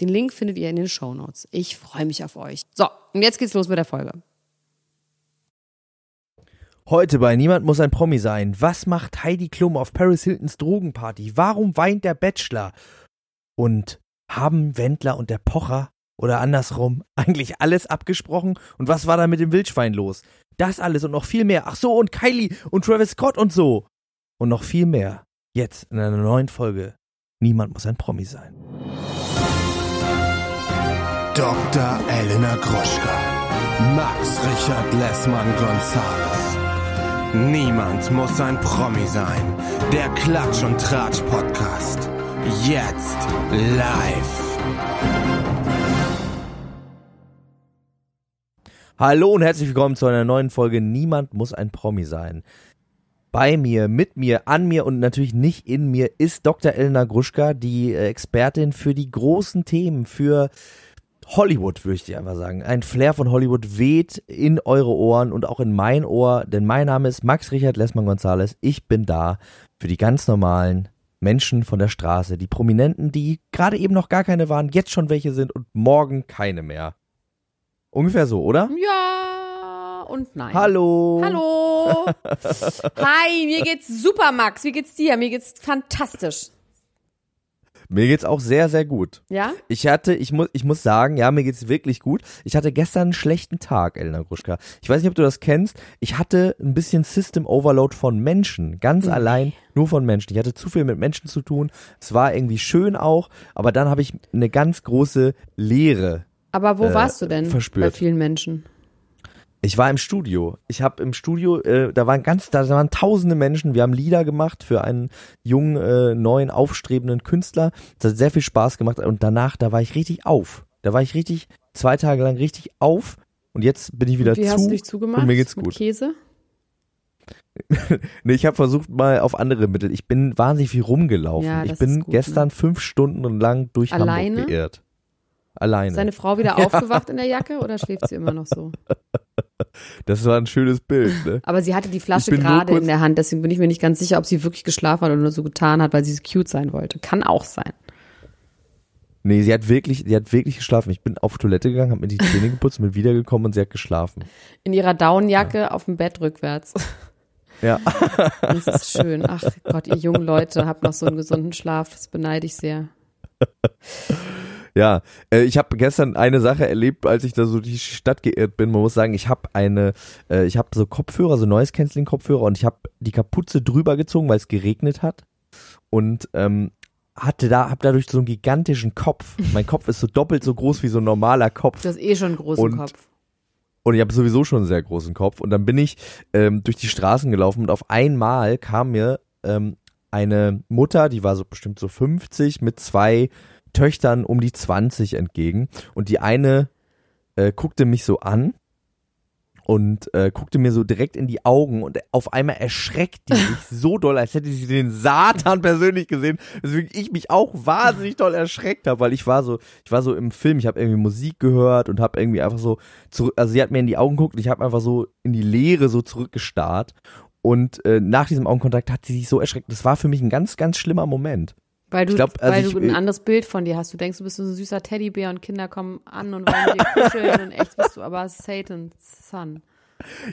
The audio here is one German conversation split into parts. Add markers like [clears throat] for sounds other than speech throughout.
Den Link findet ihr in den Show Notes. Ich freue mich auf euch. So, und jetzt geht's los mit der Folge. Heute bei Niemand muss ein Promi sein. Was macht Heidi Klum auf Paris Hiltons Drogenparty? Warum weint der Bachelor? Und haben Wendler und der Pocher oder andersrum [laughs] eigentlich alles abgesprochen? Und was war da mit dem Wildschwein los? Das alles und noch viel mehr. Ach so, und Kylie und Travis Scott und so. Und noch viel mehr. Jetzt in einer neuen Folge. Niemand muss ein Promi sein. Dr. Elena Gruschka. Max Richard Lessmann Gonzales. Niemand muss ein Promi sein. Der Klatsch und Tratsch Podcast. Jetzt live. Hallo und herzlich willkommen zu einer neuen Folge Niemand muss ein Promi sein. Bei mir, mit mir, an mir und natürlich nicht in mir ist Dr. Elena Gruschka, die Expertin für die großen Themen, für Hollywood, würde ich dir einfach sagen. Ein Flair von Hollywood weht in eure Ohren und auch in mein Ohr, denn mein Name ist Max Richard Lessmann Gonzales. Ich bin da für die ganz normalen Menschen von der Straße, die Prominenten, die gerade eben noch gar keine waren, jetzt schon welche sind und morgen keine mehr. Ungefähr so, oder? Ja und nein. Hallo. Hallo. [laughs] Hi, mir geht's super, Max. Wie geht's dir? Mir geht's fantastisch. Mir geht's auch sehr, sehr gut. Ja? Ich hatte, ich muss, ich muss sagen, ja, mir geht's wirklich gut. Ich hatte gestern einen schlechten Tag, Elena Gruschka. Ich weiß nicht, ob du das kennst. Ich hatte ein bisschen System Overload von Menschen. Ganz Mhm. allein nur von Menschen. Ich hatte zu viel mit Menschen zu tun. Es war irgendwie schön auch, aber dann habe ich eine ganz große Leere. Aber wo Äh, warst du denn verspürt. bei vielen Menschen? Ich war im Studio. Ich habe im Studio, äh, da waren ganz, da waren tausende Menschen. Wir haben Lieder gemacht für einen jungen, äh, neuen, aufstrebenden Künstler. Das hat sehr viel Spaß gemacht. Und danach, da war ich richtig auf. Da war ich richtig, zwei Tage lang richtig auf. Und jetzt bin ich wieder Und wie zu. hast du dich zugemacht? und mir geht's gut. Käse? [laughs] Nee, ich habe versucht mal auf andere Mittel. Ich bin wahnsinnig viel rumgelaufen. Ja, ich bin gut, gestern fünf Stunden lang durch Alleine? Hamburg geirrt. Alleine. Ist deine Frau wieder [laughs] aufgewacht in der Jacke oder schläft sie immer noch so? [laughs] das war ein schönes Bild, ne? Aber sie hatte die Flasche gerade in der Hand, deswegen bin ich mir nicht ganz sicher, ob sie wirklich geschlafen hat oder nur so getan hat, weil sie so cute sein wollte. Kann auch sein. Nee, sie hat wirklich, sie hat wirklich geschlafen. Ich bin auf Toilette gegangen, habe mir die Zähne geputzt, bin wiedergekommen und sie hat geschlafen. In ihrer Daunenjacke auf dem Bett rückwärts. [laughs] Ja. Das ist schön. Ach Gott, ihr jungen Leute habt noch so einen gesunden Schlaf. Das beneide ich sehr. Ja, äh, ich habe gestern eine Sache erlebt, als ich da so die Stadt geirrt bin. Man muss sagen, ich habe eine, äh, ich habe so Kopfhörer, so Noise Cancelling Kopfhörer und ich habe die Kapuze drüber gezogen, weil es geregnet hat und ähm, hatte da, habe dadurch so einen gigantischen Kopf. Mein Kopf ist so doppelt so groß wie so ein normaler Kopf. Du hast eh schon einen großen Und- Kopf. Und ich habe sowieso schon einen sehr großen Kopf. Und dann bin ich ähm, durch die Straßen gelaufen und auf einmal kam mir ähm, eine Mutter, die war so bestimmt so 50, mit zwei Töchtern um die 20 entgegen. Und die eine äh, guckte mich so an und äh, guckte mir so direkt in die Augen und auf einmal erschreckt die [laughs] sich so doll, als hätte sie den Satan persönlich gesehen, weswegen ich mich auch wahnsinnig doll erschreckt habe, weil ich war so, ich war so im Film, ich habe irgendwie Musik gehört und habe irgendwie einfach so, zurück, also sie hat mir in die Augen geguckt und ich habe einfach so in die Leere so zurückgestarrt und äh, nach diesem Augenkontakt hat sie sich so erschreckt. Das war für mich ein ganz, ganz schlimmer Moment. Weil du, glaub, also weil ich- du ein anderes Bild von dir hast. Du denkst, du bist so ein süßer Teddybär und Kinder kommen an und wollen dir kuscheln und echt bist du aber Satan's Son.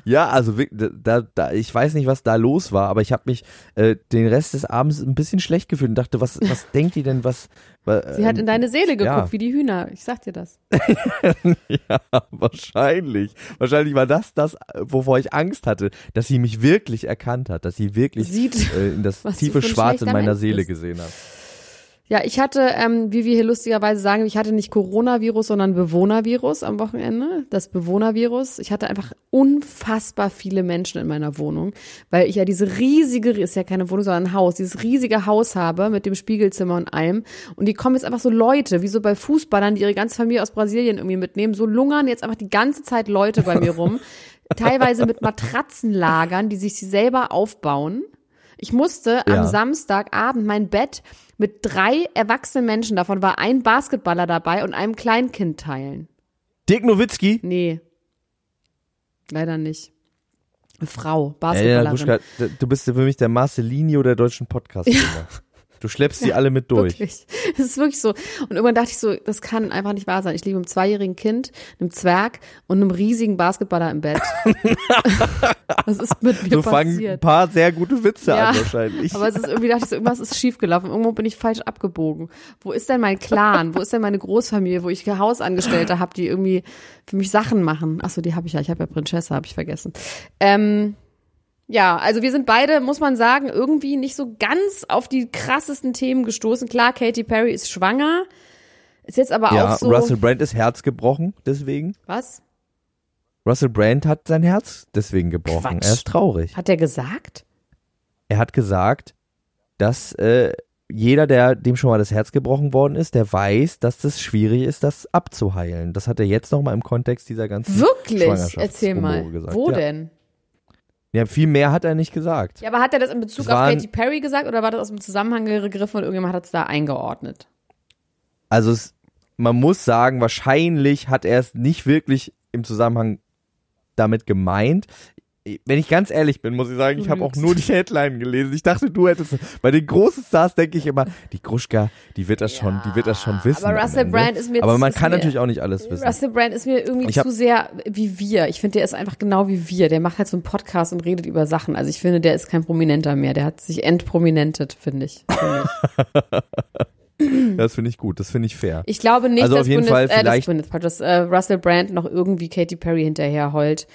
Ja, also da, da, ich weiß nicht, was da los war, aber ich habe mich äh, den Rest des Abends ein bisschen schlecht gefühlt und dachte, was, was [laughs] denkt die denn, was? wa- Sie hat ähm, in deine Seele geguckt, ja. wie die Hühner. Ich sag dir das. [laughs] ja, wahrscheinlich. Wahrscheinlich war das das, äh, wovor ich Angst hatte, dass sie mich wirklich erkannt hat, dass sie wirklich Sieht. äh, in das tiefe Schwarz in meiner Seele bist. gesehen hat. Ja, ich hatte, ähm, wie wir hier lustigerweise sagen, ich hatte nicht Coronavirus, sondern Bewohnervirus am Wochenende. Das Bewohnervirus. Ich hatte einfach unfassbar viele Menschen in meiner Wohnung, weil ich ja diese riesige, ist ja keine Wohnung, sondern ein Haus, dieses riesige Haus habe mit dem Spiegelzimmer und allem. Und die kommen jetzt einfach so Leute, wie so bei Fußballern, die ihre ganze Familie aus Brasilien irgendwie mitnehmen. So lungern jetzt einfach die ganze Zeit Leute bei mir rum. [laughs] Teilweise mit Matratzenlagern, die sich sie selber aufbauen. Ich musste Ja. am Samstagabend mein Bett mit drei erwachsenen Menschen, davon war ein Basketballer dabei und einem Kleinkind teilen. Dirk Nowitzki. Nee. Leider nicht. Eine Frau, Basketballerin. Gruschka, d- du bist für mich der Marcelinho der deutschen podcast [laughs] Du schleppst sie alle mit durch. Wirklich. [laughs] Es ist wirklich so. Und irgendwann dachte ich so, das kann einfach nicht wahr sein. Ich lebe mit einem zweijährigen Kind, einem Zwerg und einem riesigen Basketballer im Bett. [laughs] Was ist mit mir So fangen ein passiert? paar sehr gute Witze Ja, an wahrscheinlich. Aber es ist irgendwie, dachte ich so, irgendwas ist schiefgelaufen. Irgendwo bin ich falsch abgebogen. Wo ist denn mein Clan? Wo ist denn meine Großfamilie, wo ich Hausangestellte habe, die irgendwie für mich Sachen machen? Achso, die habe ich ja. Ich habe ja Prinzessa, habe ich vergessen. Ähm, ja, also wir sind beide, muss man sagen, irgendwie nicht so ganz auf die krassesten Themen gestoßen. Klar, Katy Perry ist schwanger. Ist jetzt aber ja, auch so. Russell Brand ist Herz gebrochen, deswegen. was? Russell Brand hat sein Herz deswegen gebrochen. Quatsch. Er ist traurig. Hat er gesagt? Er hat gesagt, dass äh, jeder, der dem schon mal das Herz gebrochen worden ist, der weiß, dass das schwierig ist, das abzuheilen. Das hat er jetzt nochmal im Kontext dieser ganzen Wirklich? Erzähl mal. gesagt. Wo ja. denn? Ja, viel mehr hat er nicht gesagt. Ja, aber hat er das in Bezug Das auf Katy Perry gesagt oder war das aus dem Zusammenhang gegriffen und irgendjemand hat es da eingeordnet? Also es, man muss sagen, wahrscheinlich hat er es nicht wirklich im Zusammenhang damit gemeint. Wenn ich ganz ehrlich bin, muss ich sagen, ich habe auch nur die Headline gelesen. Ich dachte, du hättest. Bei den großen Stars denke ich immer, die Gruschka, die wird das schon, die wird das schon wissen. aber Russell. Brand ist mir Aber man kann mir- natürlich auch nicht alles wissen. Russell Brand ist mir irgendwie hab- zu sehr wie wir. Ich finde, der ist einfach genau wie wir. Der macht halt so einen Podcast und redet über Sachen. Also ich finde, der ist kein Prominenter mehr. Der hat sich entprominentet, finde ich. Finde ich. [laughs] [clears throat] Das finde ich gut, das finde ich fair. Ich glaube nicht, Also dass, auf jeden Bundes, Fall äh, vielleicht- Bundes, dass äh, Russell Brand noch irgendwie Katy Perry hinterher heult.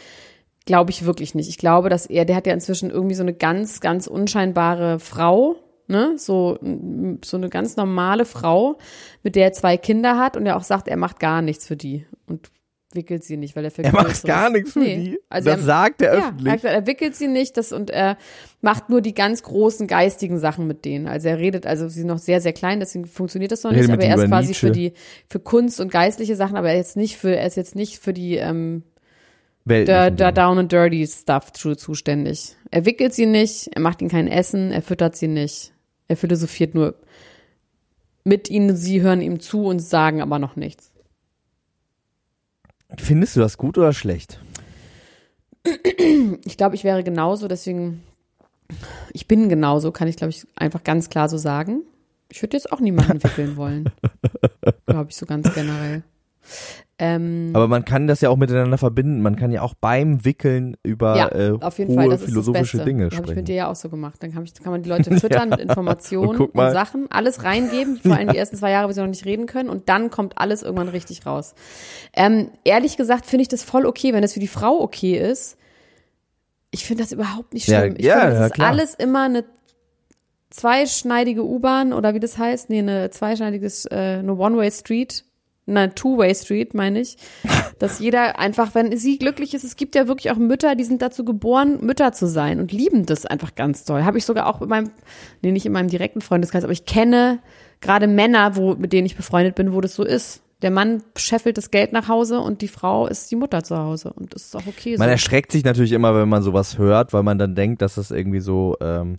Glaube ich wirklich nicht. Ich glaube, dass er, der hat ja inzwischen irgendwie so eine ganz, ganz unscheinbare Frau, ne? So, mm, so eine ganz normale Frau, mit der er zwei Kinder hat und er auch sagt, er macht gar nichts für die und wickelt sie nicht, weil er für Er macht gar nichts für Nee. die. Also das er- sagt er ja, öffentlich. er wickelt sie nicht das, und er macht nur die ganz großen geistigen Sachen mit denen. Also er redet, also sie sind noch sehr, sehr klein, deswegen funktioniert das noch nicht, aber er ist quasi Nietzsche. für die, für Kunst und geistliche Sachen, aber er ist jetzt nicht für, er ist jetzt nicht für die, ähm, Da, Dinge. down and dirty Stuff zu, zuständig. Er wickelt sie nicht, er macht ihnen kein Essen, er füttert sie nicht. Er philosophiert nur mit ihnen, sie hören ihm zu und sagen aber noch nichts. Findest du das gut oder schlecht? Ich glaube, ich wäre genauso, deswegen, ich bin genauso, kann ich, glaube ich, einfach ganz klar so sagen. Ich würde jetzt auch niemanden wickeln wollen. [laughs] glaube ich, so ganz generell. Ähm, Aber man kann das ja auch miteinander verbinden. Man kann ja auch beim Wickeln über ja, äh, auf jeden hohe Fall, das ist das philosophische Beste. Dinge Das habe ich mit sprechen. dir ja auch so gemacht. Dann kann, ich, kann man die Leute [laughs] füttern mit Informationen Und und. Sachen, alles reingeben, vor allem die ersten zwei Jahre, wo sie noch nicht reden können und dann kommt alles irgendwann richtig raus. Ähm, ehrlich gesagt finde ich das voll okay, wenn das für die Frau okay ist. Ich finde das überhaupt nicht Ja, schlimm. ich ja, finde, das ja, ist alles immer eine zweischneidige U-Bahn oder wie das heißt, nee, eine zweischneidiges, äh, eine One-Way-Street, eine Two-Way-Street, meine ich, dass jeder einfach, wenn sie glücklich ist, es gibt ja wirklich auch Mütter, die sind dazu geboren, Mütter zu sein und lieben das einfach ganz toll. Habe ich sogar auch in meinem, nee, nicht in meinem direkten Freundeskreis, aber ich kenne gerade Männer, wo, mit denen ich befreundet bin, wo das so ist. Der Mann scheffelt das Geld nach Hause und die Frau ist die Mutter zu Hause und das ist auch okay Man so. erschreckt sich natürlich immer, wenn man sowas hört, weil man dann denkt, dass das irgendwie so ähm,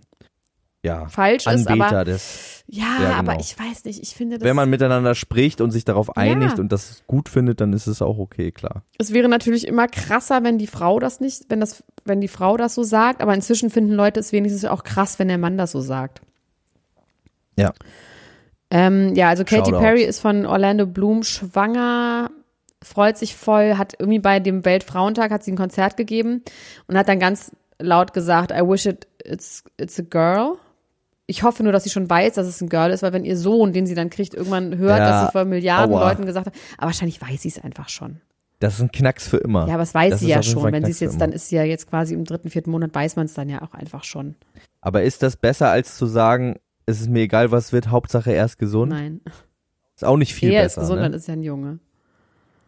ja Falsch ist, Anbeter aber des. ja, Ja, aber genau. ich weiß nicht, ich finde das Wenn man miteinander spricht und sich darauf einigt Ja. und das gut findet, dann ist es auch okay, klar. Es wäre natürlich immer krasser, wenn die Frau das nicht, wenn das, wenn die Frau das so sagt, aber inzwischen finden Leute es wenigstens auch krass, wenn der Mann das so sagt. Ja. Ähm, ja, also Katy. Perry ist von Orlando Bloom schwanger, freut sich voll, hat irgendwie bei dem Weltfrauentag hat sie ein Konzert gegeben und hat dann ganz laut gesagt, I wish it, it's, it's a girl. Ich hoffe nur, dass sie schon weiß, dass es ein Girl ist, weil wenn ihr Sohn, den sie dann kriegt, irgendwann hört, Ja, dass sie vor Milliarden aua. Leuten gesagt hat, aber wahrscheinlich weiß sie es einfach schon. Das ist ein Knacks für immer. Ja, aber das weiß Das sie ist ja schon. Wenn sie es jetzt, dann ist sie ja jetzt quasi im dritten, vierten Monat, weiß man es dann ja auch einfach schon. Aber ist das besser, als zu sagen, es ist mir egal, was wird, Hauptsache er ist gesund. Nein. Ist auch nicht viel er ist besser. gesund, ne? dann ist ja ein Junge.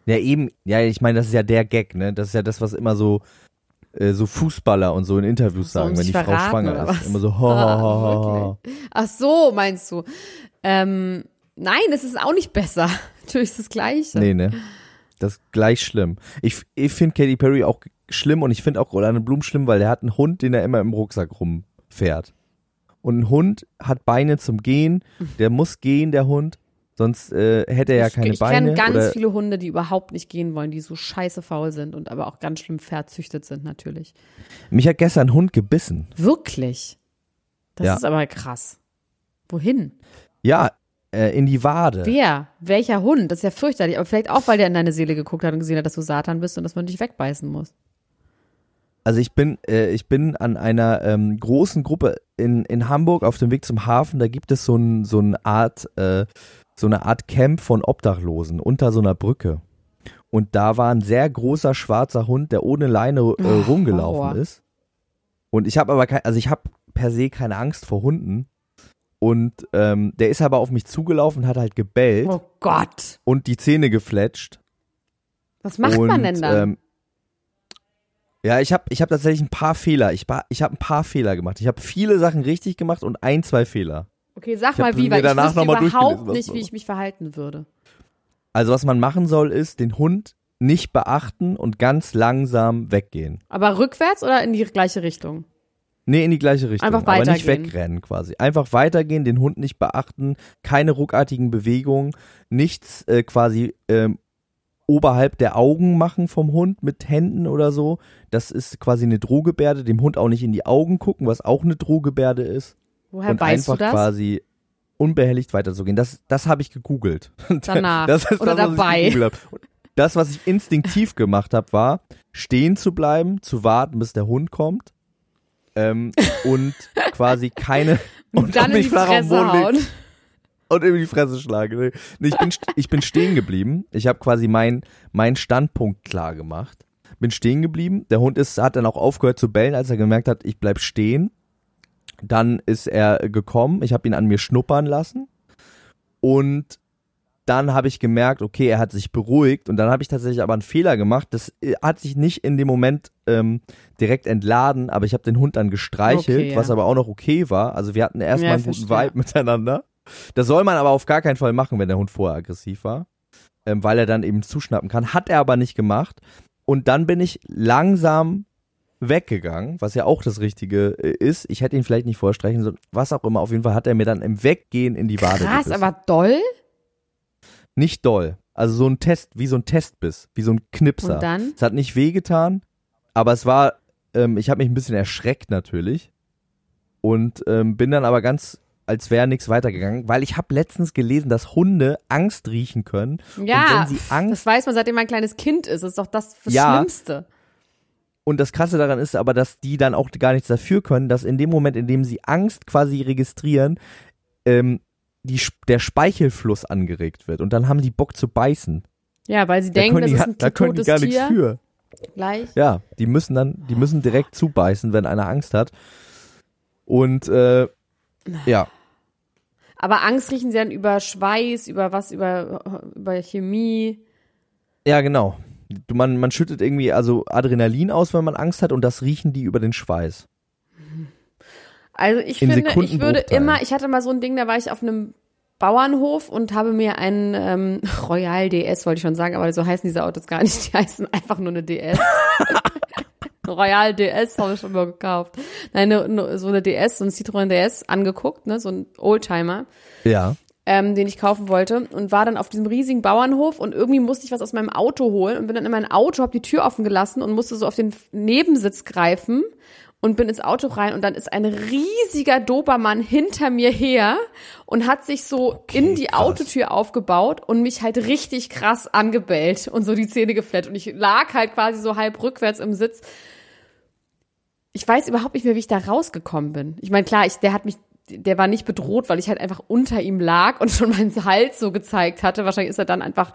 Ja, eben, ja, ich meine, das ist ja der Gag, ne? Das ist ja das, was immer so, äh, so Fußballer und so in Interviews So, sagen, wenn die Frau schwanger ist. Immer so, ho, ho, ho, ho. Ah? Ach so, meinst du. Ähm, nein, es ist auch nicht besser. [laughs] Natürlich ist das Gleiche. Nee, ne? Das ist gleich schlimm. Ich, ich finde Katy Perry auch schlimm und ich finde auch Orlando Bloom schlimm, weil der hat einen Hund, den er immer im Rucksack rumfährt. Und ein Hund hat Beine zum Gehen, der muss gehen, der Hund, sonst äh, hätte er ja ich keine ich Beine. kenne ganz viele Hunde, die überhaupt nicht gehen wollen, die so scheiße faul sind und aber auch ganz schlimm verzüchtet sind, natürlich. mich hat gestern ein Hund gebissen. Wirklich? Das Ja. ist aber krass. Wohin? Ja, äh, in die Wade. Wer? Welcher Hund? Das ist ja fürchterlich. Aber vielleicht auch, weil der in deine Seele geguckt hat und gesehen hat, dass du Satan bist und dass man dich wegbeißen muss. Also ich bin, äh, ich bin an einer ähm, großen Gruppe in, in Hamburg auf dem Weg zum Hafen. Da gibt es so, ein, so eine Art, äh, so eine Art Camp von Obdachlosen unter so einer Brücke. Und da war ein sehr großer schwarzer Hund, der ohne Leine äh, Oh, rumgelaufen Horror. ist. Und ich habe aber kein, also ich habe per se keine Angst vor Hunden. Und ähm, der ist aber auf mich zugelaufen, und hat halt gebellt Oh Gott. und die Zähne gefletscht. Was macht und, man denn dann? Ähm, ja, ich habe ich hab tatsächlich ein paar Fehler. Ich, ich habe ein paar Fehler gemacht. Ich habe viele Sachen richtig gemacht und ein, zwei Fehler. Okay, sag mal wie, weil ich wüsste überhaupt nicht, wie ich mich verhalten würde. Also was man machen soll, ist den Hund nicht beachten und ganz langsam weggehen. Aber rückwärts oder in die gleiche Richtung? Nee, in die gleiche Richtung. Einfach aber nicht weitergehen. wegrennen quasi. Einfach weitergehen, den Hund nicht beachten, keine ruckartigen Bewegungen, nichts äh, quasi ähm, oberhalb der Augen machen vom Hund mit Händen oder so. Das ist quasi eine Drohgebärde. Dem Hund auch nicht in die Augen gucken, was auch eine Drohgebärde ist. Woher und weißt einfach du das? quasi unbehelligt weiterzugehen. Das, das habe ich gegoogelt. [laughs] Danach. Das ist Oder das, was dabei. Und das, was ich instinktiv gemacht habe, war, stehen zu bleiben, zu warten, bis der Hund kommt. Ähm, und quasi keine. [laughs] Und dann in mich die flach auf den Fresse hauen. [laughs] Und in die Fresse schlagen. Nee, ich, bin, ich bin stehen geblieben. Ich habe quasi meinen mein Standpunkt klar gemacht. Bin stehen geblieben. Der Hund ist, hat dann auch aufgehört zu bellen, als er gemerkt hat, ich bleib stehen. Dann ist er gekommen. Ich habe ihn an mir schnuppern lassen. Und dann habe ich gemerkt, okay, er hat sich beruhigt. Und dann habe ich tatsächlich aber einen Fehler gemacht. Das äh, hat sich nicht in dem Moment ähm, direkt entladen, aber ich habe den Hund dann gestreichelt, Okay, ja. was aber auch noch okay war. Also wir hatten erstmal Ja, einen guten verstehe. Vibe miteinander. Das soll man aber auf gar keinen Fall machen, wenn der Hund vorher aggressiv war, ähm, weil er dann eben zuschnappen kann. Hat er aber nicht gemacht. Und dann bin ich langsam weggegangen, was ja auch das Richtige äh, ist. Ich hätte ihn vielleicht nicht vorstreichen sollen, was auch immer. Auf jeden Fall hat er mir dann im Weggehen in die Wade Krass, gebissen. aber doll. Nicht doll. Also so ein Test, wie so ein Testbiss, wie so ein Knipser. Und dann? Es hat nicht wehgetan, aber es war, ähm, ich habe mich ein bisschen erschreckt natürlich und ähm, bin dann aber ganz, als wäre nichts weitergegangen, weil ich habe letztens gelesen, dass Hunde Angst riechen können. Ja, und wenn sie Angst das weiß man, seitdem man ein kleines Kind ist. Das ist doch das, das Ja. Schlimmste. Und das Krasse daran ist aber, dass die dann auch gar nichts dafür können, dass in dem Moment, in dem sie Angst quasi registrieren, ähm, die, der Speichelfluss angeregt wird. Und dann haben die Bock zu beißen. Ja, weil sie Da denken, das die, ist ein da können die gar nichts Tier. für. Gleich. Ja, die müssen dann, die müssen direkt zubeißen, wenn einer Angst hat. Und äh, ja, Aber Angst riechen sie dann über Schweiß, über was, über, über Chemie. ja genau. Du, man, man schüttet irgendwie also Adrenalin aus, wenn man Angst hat, und das riechen die über den Schweiß. Also ich In finde, ich würde immer, ich hatte mal so ein Ding, da war ich auf einem Bauernhof und habe mir einen ähm, [laughs] Royal DS, wollte ich schon sagen, aber so heißen diese Autos gar nicht, die heißen einfach nur eine DS. [laughs] Royal DS habe ich schon mal gekauft. Nein, ne, ne, so eine DS, so ein Citroën DS angeguckt, ne, so ein Oldtimer. Ja. Ähm, den ich kaufen wollte und war dann auf diesem riesigen Bauernhof und irgendwie musste ich was aus meinem Auto holen und bin dann in mein Auto, habe die Tür offen gelassen und musste so auf den Nebensitz greifen und bin ins Auto rein und dann ist ein riesiger Dobermann hinter mir her und hat sich so in die krass. Autotür aufgebaut und mich halt richtig krass angebellt und so die Zähne geflettet und ich lag halt quasi so halb rückwärts im Sitz. Ich weiß überhaupt nicht mehr, wie ich da rausgekommen bin. Ich meine, klar, ich, der hat mich, der war nicht bedroht, weil ich halt einfach unter ihm lag und [laughs] schon meinen Hals so gezeigt hatte. Wahrscheinlich ist er dann einfach,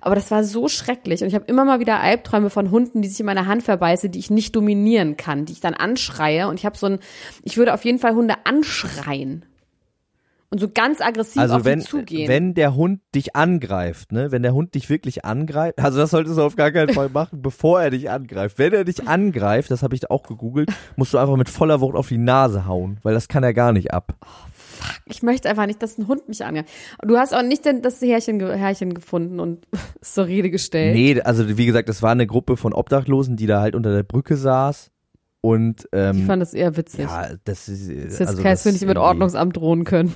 aber das war so schrecklich. Und ich habe immer mal wieder Albträume von Hunden, die sich in meine Hand verbeißen, die ich nicht dominieren kann, die ich dann anschreie. Und ich habe so ein, ich würde auf jeden Fall Hunde anschreien. Und so ganz aggressiv Also auf wenn, die zugehen. wenn der Hund dich angreift, ne, wenn der Hund dich wirklich angreift, also das solltest du auf gar keinen Fall machen, [laughs] bevor er dich angreift. Wenn er dich angreift, das habe ich auch gegoogelt, musst du einfach mit voller Wucht auf die Nase hauen, weil das kann er gar nicht ab. ich möchte einfach nicht, dass ein Hund mich angreift. Du hast auch nicht denn das Härchen, Härchen gefunden und [laughs] zur Rede gestellt. Nee, also wie gesagt, das war eine Gruppe von Obdachlosen, die da halt unter der Brücke saß und ähm, Ich fand das eher witzig. ja, das ist, das ist jetzt also kein, das wir nicht mit Ordnungsamt drohen können.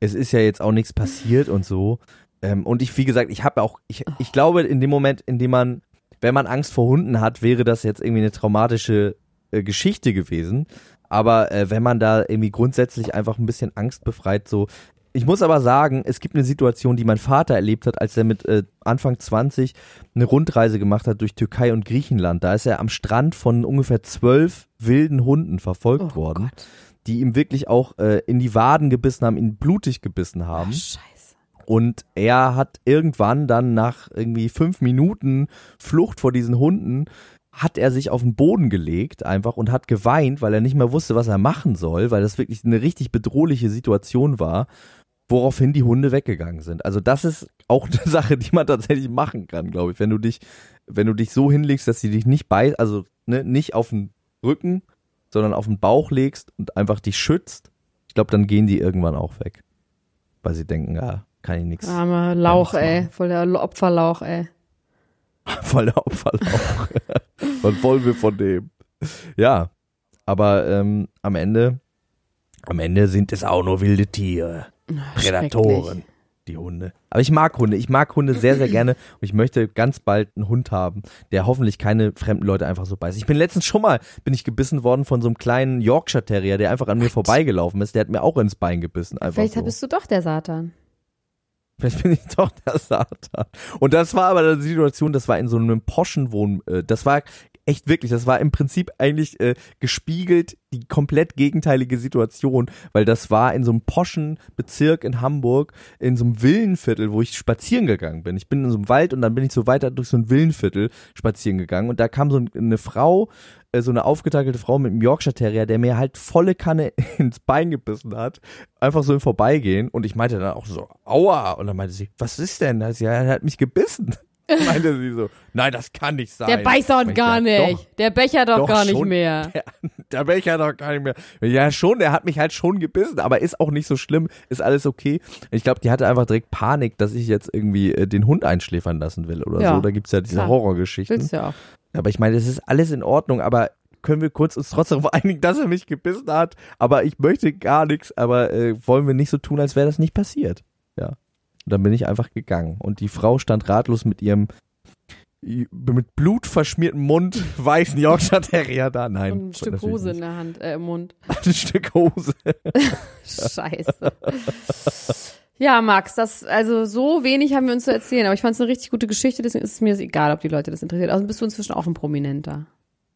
Es ist ja jetzt auch nichts passiert und so. Ähm, und ich, wie gesagt, ich habe auch, ich, ich glaube, in dem Moment, in dem man, wenn man Angst vor Hunden hat, wäre das jetzt irgendwie eine traumatische äh, Geschichte gewesen. Aber äh, wenn man da irgendwie grundsätzlich einfach ein bisschen Angst befreit, so. Ich muss aber sagen, es gibt eine Situation, die mein Vater erlebt hat, als er mit äh, Anfang 20 eine Rundreise gemacht hat durch Türkei und Griechenland. Da ist er am Strand von ungefähr zwölf wilden Hunden verfolgt Oh worden Gott. Die ihm wirklich auch äh, in die Waden gebissen haben, ihn blutig gebissen haben. Scheiße. Und er hat irgendwann dann nach irgendwie fünf Minuten Flucht vor diesen Hunden, hat er sich auf den Boden gelegt einfach und hat geweint, weil er nicht mehr wusste, was er machen soll, weil das wirklich eine richtig bedrohliche Situation war, woraufhin die Hunde weggegangen sind. Also das ist auch eine [laughs] Sache, die man tatsächlich machen kann, glaube ich. Wenn du dich, wenn du dich so hinlegst, dass sie dich nicht bei, also ne, nicht auf den Rücken, sondern auf den Bauch legst und einfach dich schützt, ich glaube, dann gehen die irgendwann auch weg. Weil sie denken, ja, kann ich nichts. Armer Lauch, ey. Voll der Opferlauch, ey. [laughs] Voll der Opferlauch. [laughs] Was wollen wir von dem? Ja, aber ähm, am Ende, am Ende sind es auch nur wilde Tiere. Prädatoren. Die Hunde. Aber ich mag Hunde. Ich mag Hunde sehr, sehr gerne. Und ich möchte ganz bald einen Hund haben, der hoffentlich keine fremden Leute einfach so beißt. Ich bin letztens schon mal, bin ich gebissen worden von so einem kleinen Yorkshire Terrier, der einfach an mir vorbeigelaufen ist. Der hat mir auch ins Bein gebissen. Einfach Vielleicht so. bist du doch der Satan. Vielleicht bin ich doch der Satan. Und das war aber eine Situation, das war in so einem Poschenwohn, äh, das war echt wirklich, das war im Prinzip eigentlich äh, gespiegelt die komplett gegenteilige Situation, weil das war in so einem poschen Bezirk in Hamburg, in so einem Villenviertel, wo ich spazieren gegangen bin. Ich bin in so einem Wald und dann bin ich so weiter durch so ein Villenviertel spazieren gegangen und da kam so eine Frau, äh, so eine aufgetakelte Frau mit einem Yorkshire Terrier, der mir halt volle Kanne [laughs] ins Bein gebissen hat, einfach so im Vorbeigehen und ich meinte dann auch so, aua, und dann meinte sie, was ist denn? Da hat sie, ja, er hat mich gebissen. [laughs] meinte sie so, nein, das kann nicht sein. Der beißt doch gar nicht. Der Becher doch, doch gar nicht schon. mehr. [laughs] Der, der Becher doch gar nicht mehr. Ja, schon, der hat mich halt schon gebissen, aber ist auch nicht so schlimm, ist alles okay. Ich glaube, die hatte einfach direkt Panik, dass ich jetzt irgendwie äh, den Hund einschläfern lassen will oder Ja, so. Da gibt's ja diese klar. Horrorgeschichten. Willst du ja auch. Aber ich meine, es ist alles in Ordnung, aber können wir kurz uns trotzdem darauf [laughs] einigen, dass er mich gebissen hat, aber ich möchte gar nichts, aber äh, wollen wir nicht so tun, als wäre das nicht passiert. Ja. Und dann bin ich einfach gegangen und die Frau stand ratlos mit ihrem mit Blut verschmierten Mund [laughs] weißen Yorkshire Terrier da. Nein. Und ein Stück Hose in der Hand, äh, im Mund. [laughs] Ein Stück Hose. [laughs] Scheiße. Ja, Max, das, also so wenig haben wir uns zu erzählen, aber ich fand es eine richtig gute Geschichte, deswegen ist es mir egal, ob die Leute das interessiert. Also bist du inzwischen auch ein Prominenter.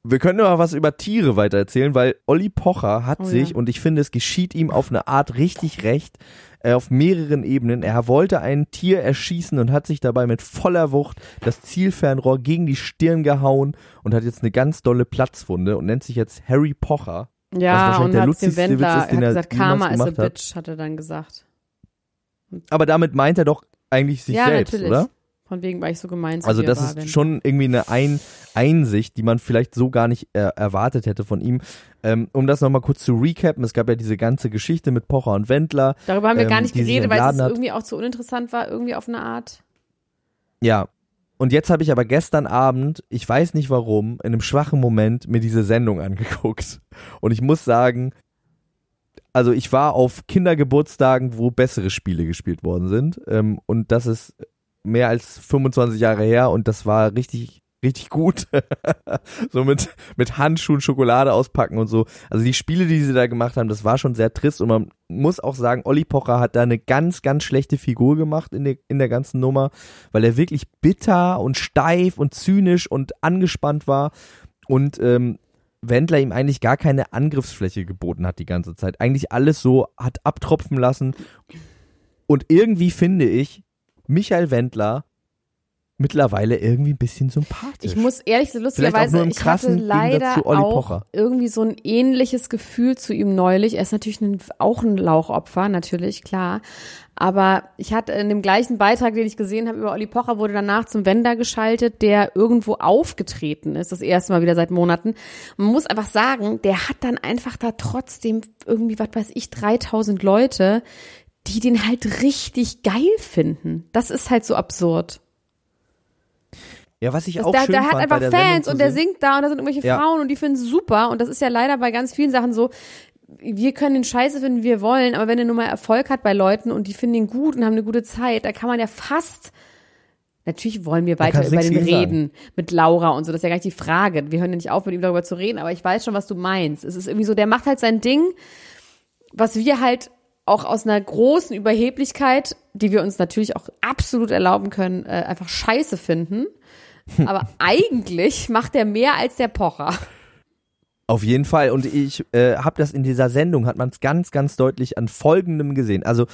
Wir können aber was über Tiere weiter erzählen, weil Olli Pocher hat Oh sich, ja. und ich finde, es geschieht ihm auf eine Art richtig recht, äh, auf mehreren Ebenen. Er wollte ein Tier erschießen und hat sich dabei mit voller Wucht das Zielfernrohr gegen die Stirn gehauen und hat jetzt eine ganz dolle Platzwunde und nennt sich jetzt Harry Pocher. Ja, und der hat lustigste Wendler, Witz ist, den hat gesagt, Karma is a bitch, hat er dann gesagt. Aber damit meint er doch eigentlich sich ja, selbst, natürlich. oder? Von wegen war ich so gemein zu Also das ist schon irgendwie eine Ein Einsicht, die man vielleicht so gar nicht äh, erwartet hätte von ihm. Ähm, um das nochmal kurz zu recappen, es gab ja diese ganze Geschichte mit Pocher und Wendler. Darüber haben wir ähm, gar nicht geredet, weil es irgendwie auch zu uninteressant war, irgendwie auf eine Art. Ja. Und jetzt habe ich aber gestern Abend, ich weiß nicht warum, in einem schwachen Moment mir diese Sendung angeguckt. Und ich muss sagen, also ich war auf Kindergeburtstagen, wo bessere Spiele gespielt worden sind. Ähm, und das ist mehr als 25 Jahre her und das war richtig, richtig gut. [laughs] so mit, mit Handschuhen Schokolade auspacken und so. Also die Spiele, die sie da gemacht haben, das war schon sehr trist und man muss auch sagen, Olli Pocher hat da eine ganz, ganz schlechte Figur gemacht in der, in der ganzen Nummer, weil er wirklich bitter und steif und zynisch und angespannt war und ähm, Wendler ihm eigentlich gar keine Angriffsfläche geboten hat die ganze Zeit. Eigentlich alles so hat abtropfen lassen. Und irgendwie finde ich, Michael Wendler mittlerweile irgendwie ein bisschen sympathisch. Ich muss ehrlich so lustigerweise, ich hatte leider zu Olli auch Pocher. irgendwie so ein ähnliches Gefühl zu ihm neulich. Er ist natürlich ein, auch ein Lauchopfer, natürlich, klar. Aber ich hatte in dem gleichen Beitrag, den ich gesehen habe über Olli Pocher, wurde danach zum Wender geschaltet, der irgendwo aufgetreten ist, das erste Mal wieder seit Monaten. Man muss einfach sagen, der hat dann einfach da trotzdem irgendwie, was weiß ich, 3000 Leute, die den halt richtig geil finden. Das ist halt so absurd. ja, was ich Das, auch der, schön der hat fand einfach bei der Sendung Fans und der singt da und da sind irgendwelche Ja. Frauen und die finden es super. Und das ist ja leider bei ganz vielen Sachen so. Wir können den Scheiße finden, wie wir wollen, aber wenn er nun mal Erfolg hat bei Leuten und die finden ihn gut und haben eine gute Zeit, da kann man ja fast. Natürlich wollen wir weiter über den reden mit Laura und so. Das ist ja gar nicht die Frage. Wir hören ja nicht auf, mit ihm darüber zu reden, aber ich weiß schon, was du meinst. Es ist irgendwie so, der macht halt sein Ding, was wir halt auch aus einer großen Überheblichkeit, die wir uns natürlich auch absolut erlauben können, äh, einfach scheiße finden. [laughs] Aber eigentlich macht er mehr als der Pocher. Auf jeden Fall. Und ich äh, habe das in dieser Sendung, hat man es ganz, ganz deutlich an Folgendem gesehen. Also,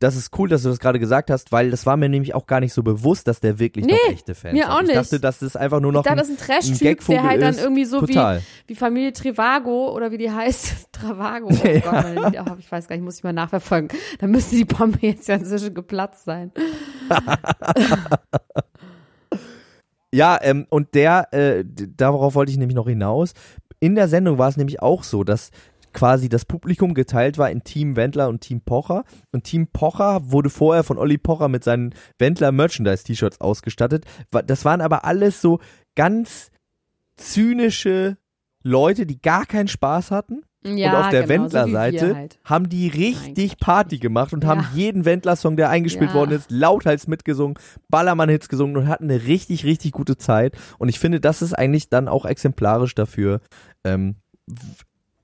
das ist cool, dass du das gerade gesagt hast, weil das war mir nämlich auch gar nicht so bewusst, dass der wirklich Nee, noch echte Fans mir hat. auch Ich nicht. dachte, dass das einfach nur noch Da ein, das ist ein Trash-Typ, der halt dann irgendwie so Total. wie, wie Familie Trivago oder wie die heißt. [laughs] Travago. Oh [laughs] Gott, meine Lieder, oh, ich weiß gar nicht, muss ich mal nachverfolgen. Da müsste die Bombe jetzt ja inzwischen geplatzt sein. [laughs] Ja, ähm, und der, äh, darauf wollte ich nämlich noch hinaus. In der Sendung war es nämlich auch so, dass quasi das Publikum geteilt war in Team Wendler und Team Pocher. Und Team Pocher wurde vorher von Olli Pocher mit seinen Wendler Merchandise-T-Shirts ausgestattet. Das waren aber alles so ganz zynische Leute, die gar keinen Spaß hatten. Ja, und auf der genau, so Wendler-Seite halt. haben die richtig Party gemacht und Ja. haben jeden Wendler-Song, der eingespielt Ja. worden ist, lauthals mitgesungen, Ballermann-Hits gesungen und hatten eine richtig, richtig gute Zeit. Und ich finde, das ist eigentlich dann auch exemplarisch dafür. Ähm,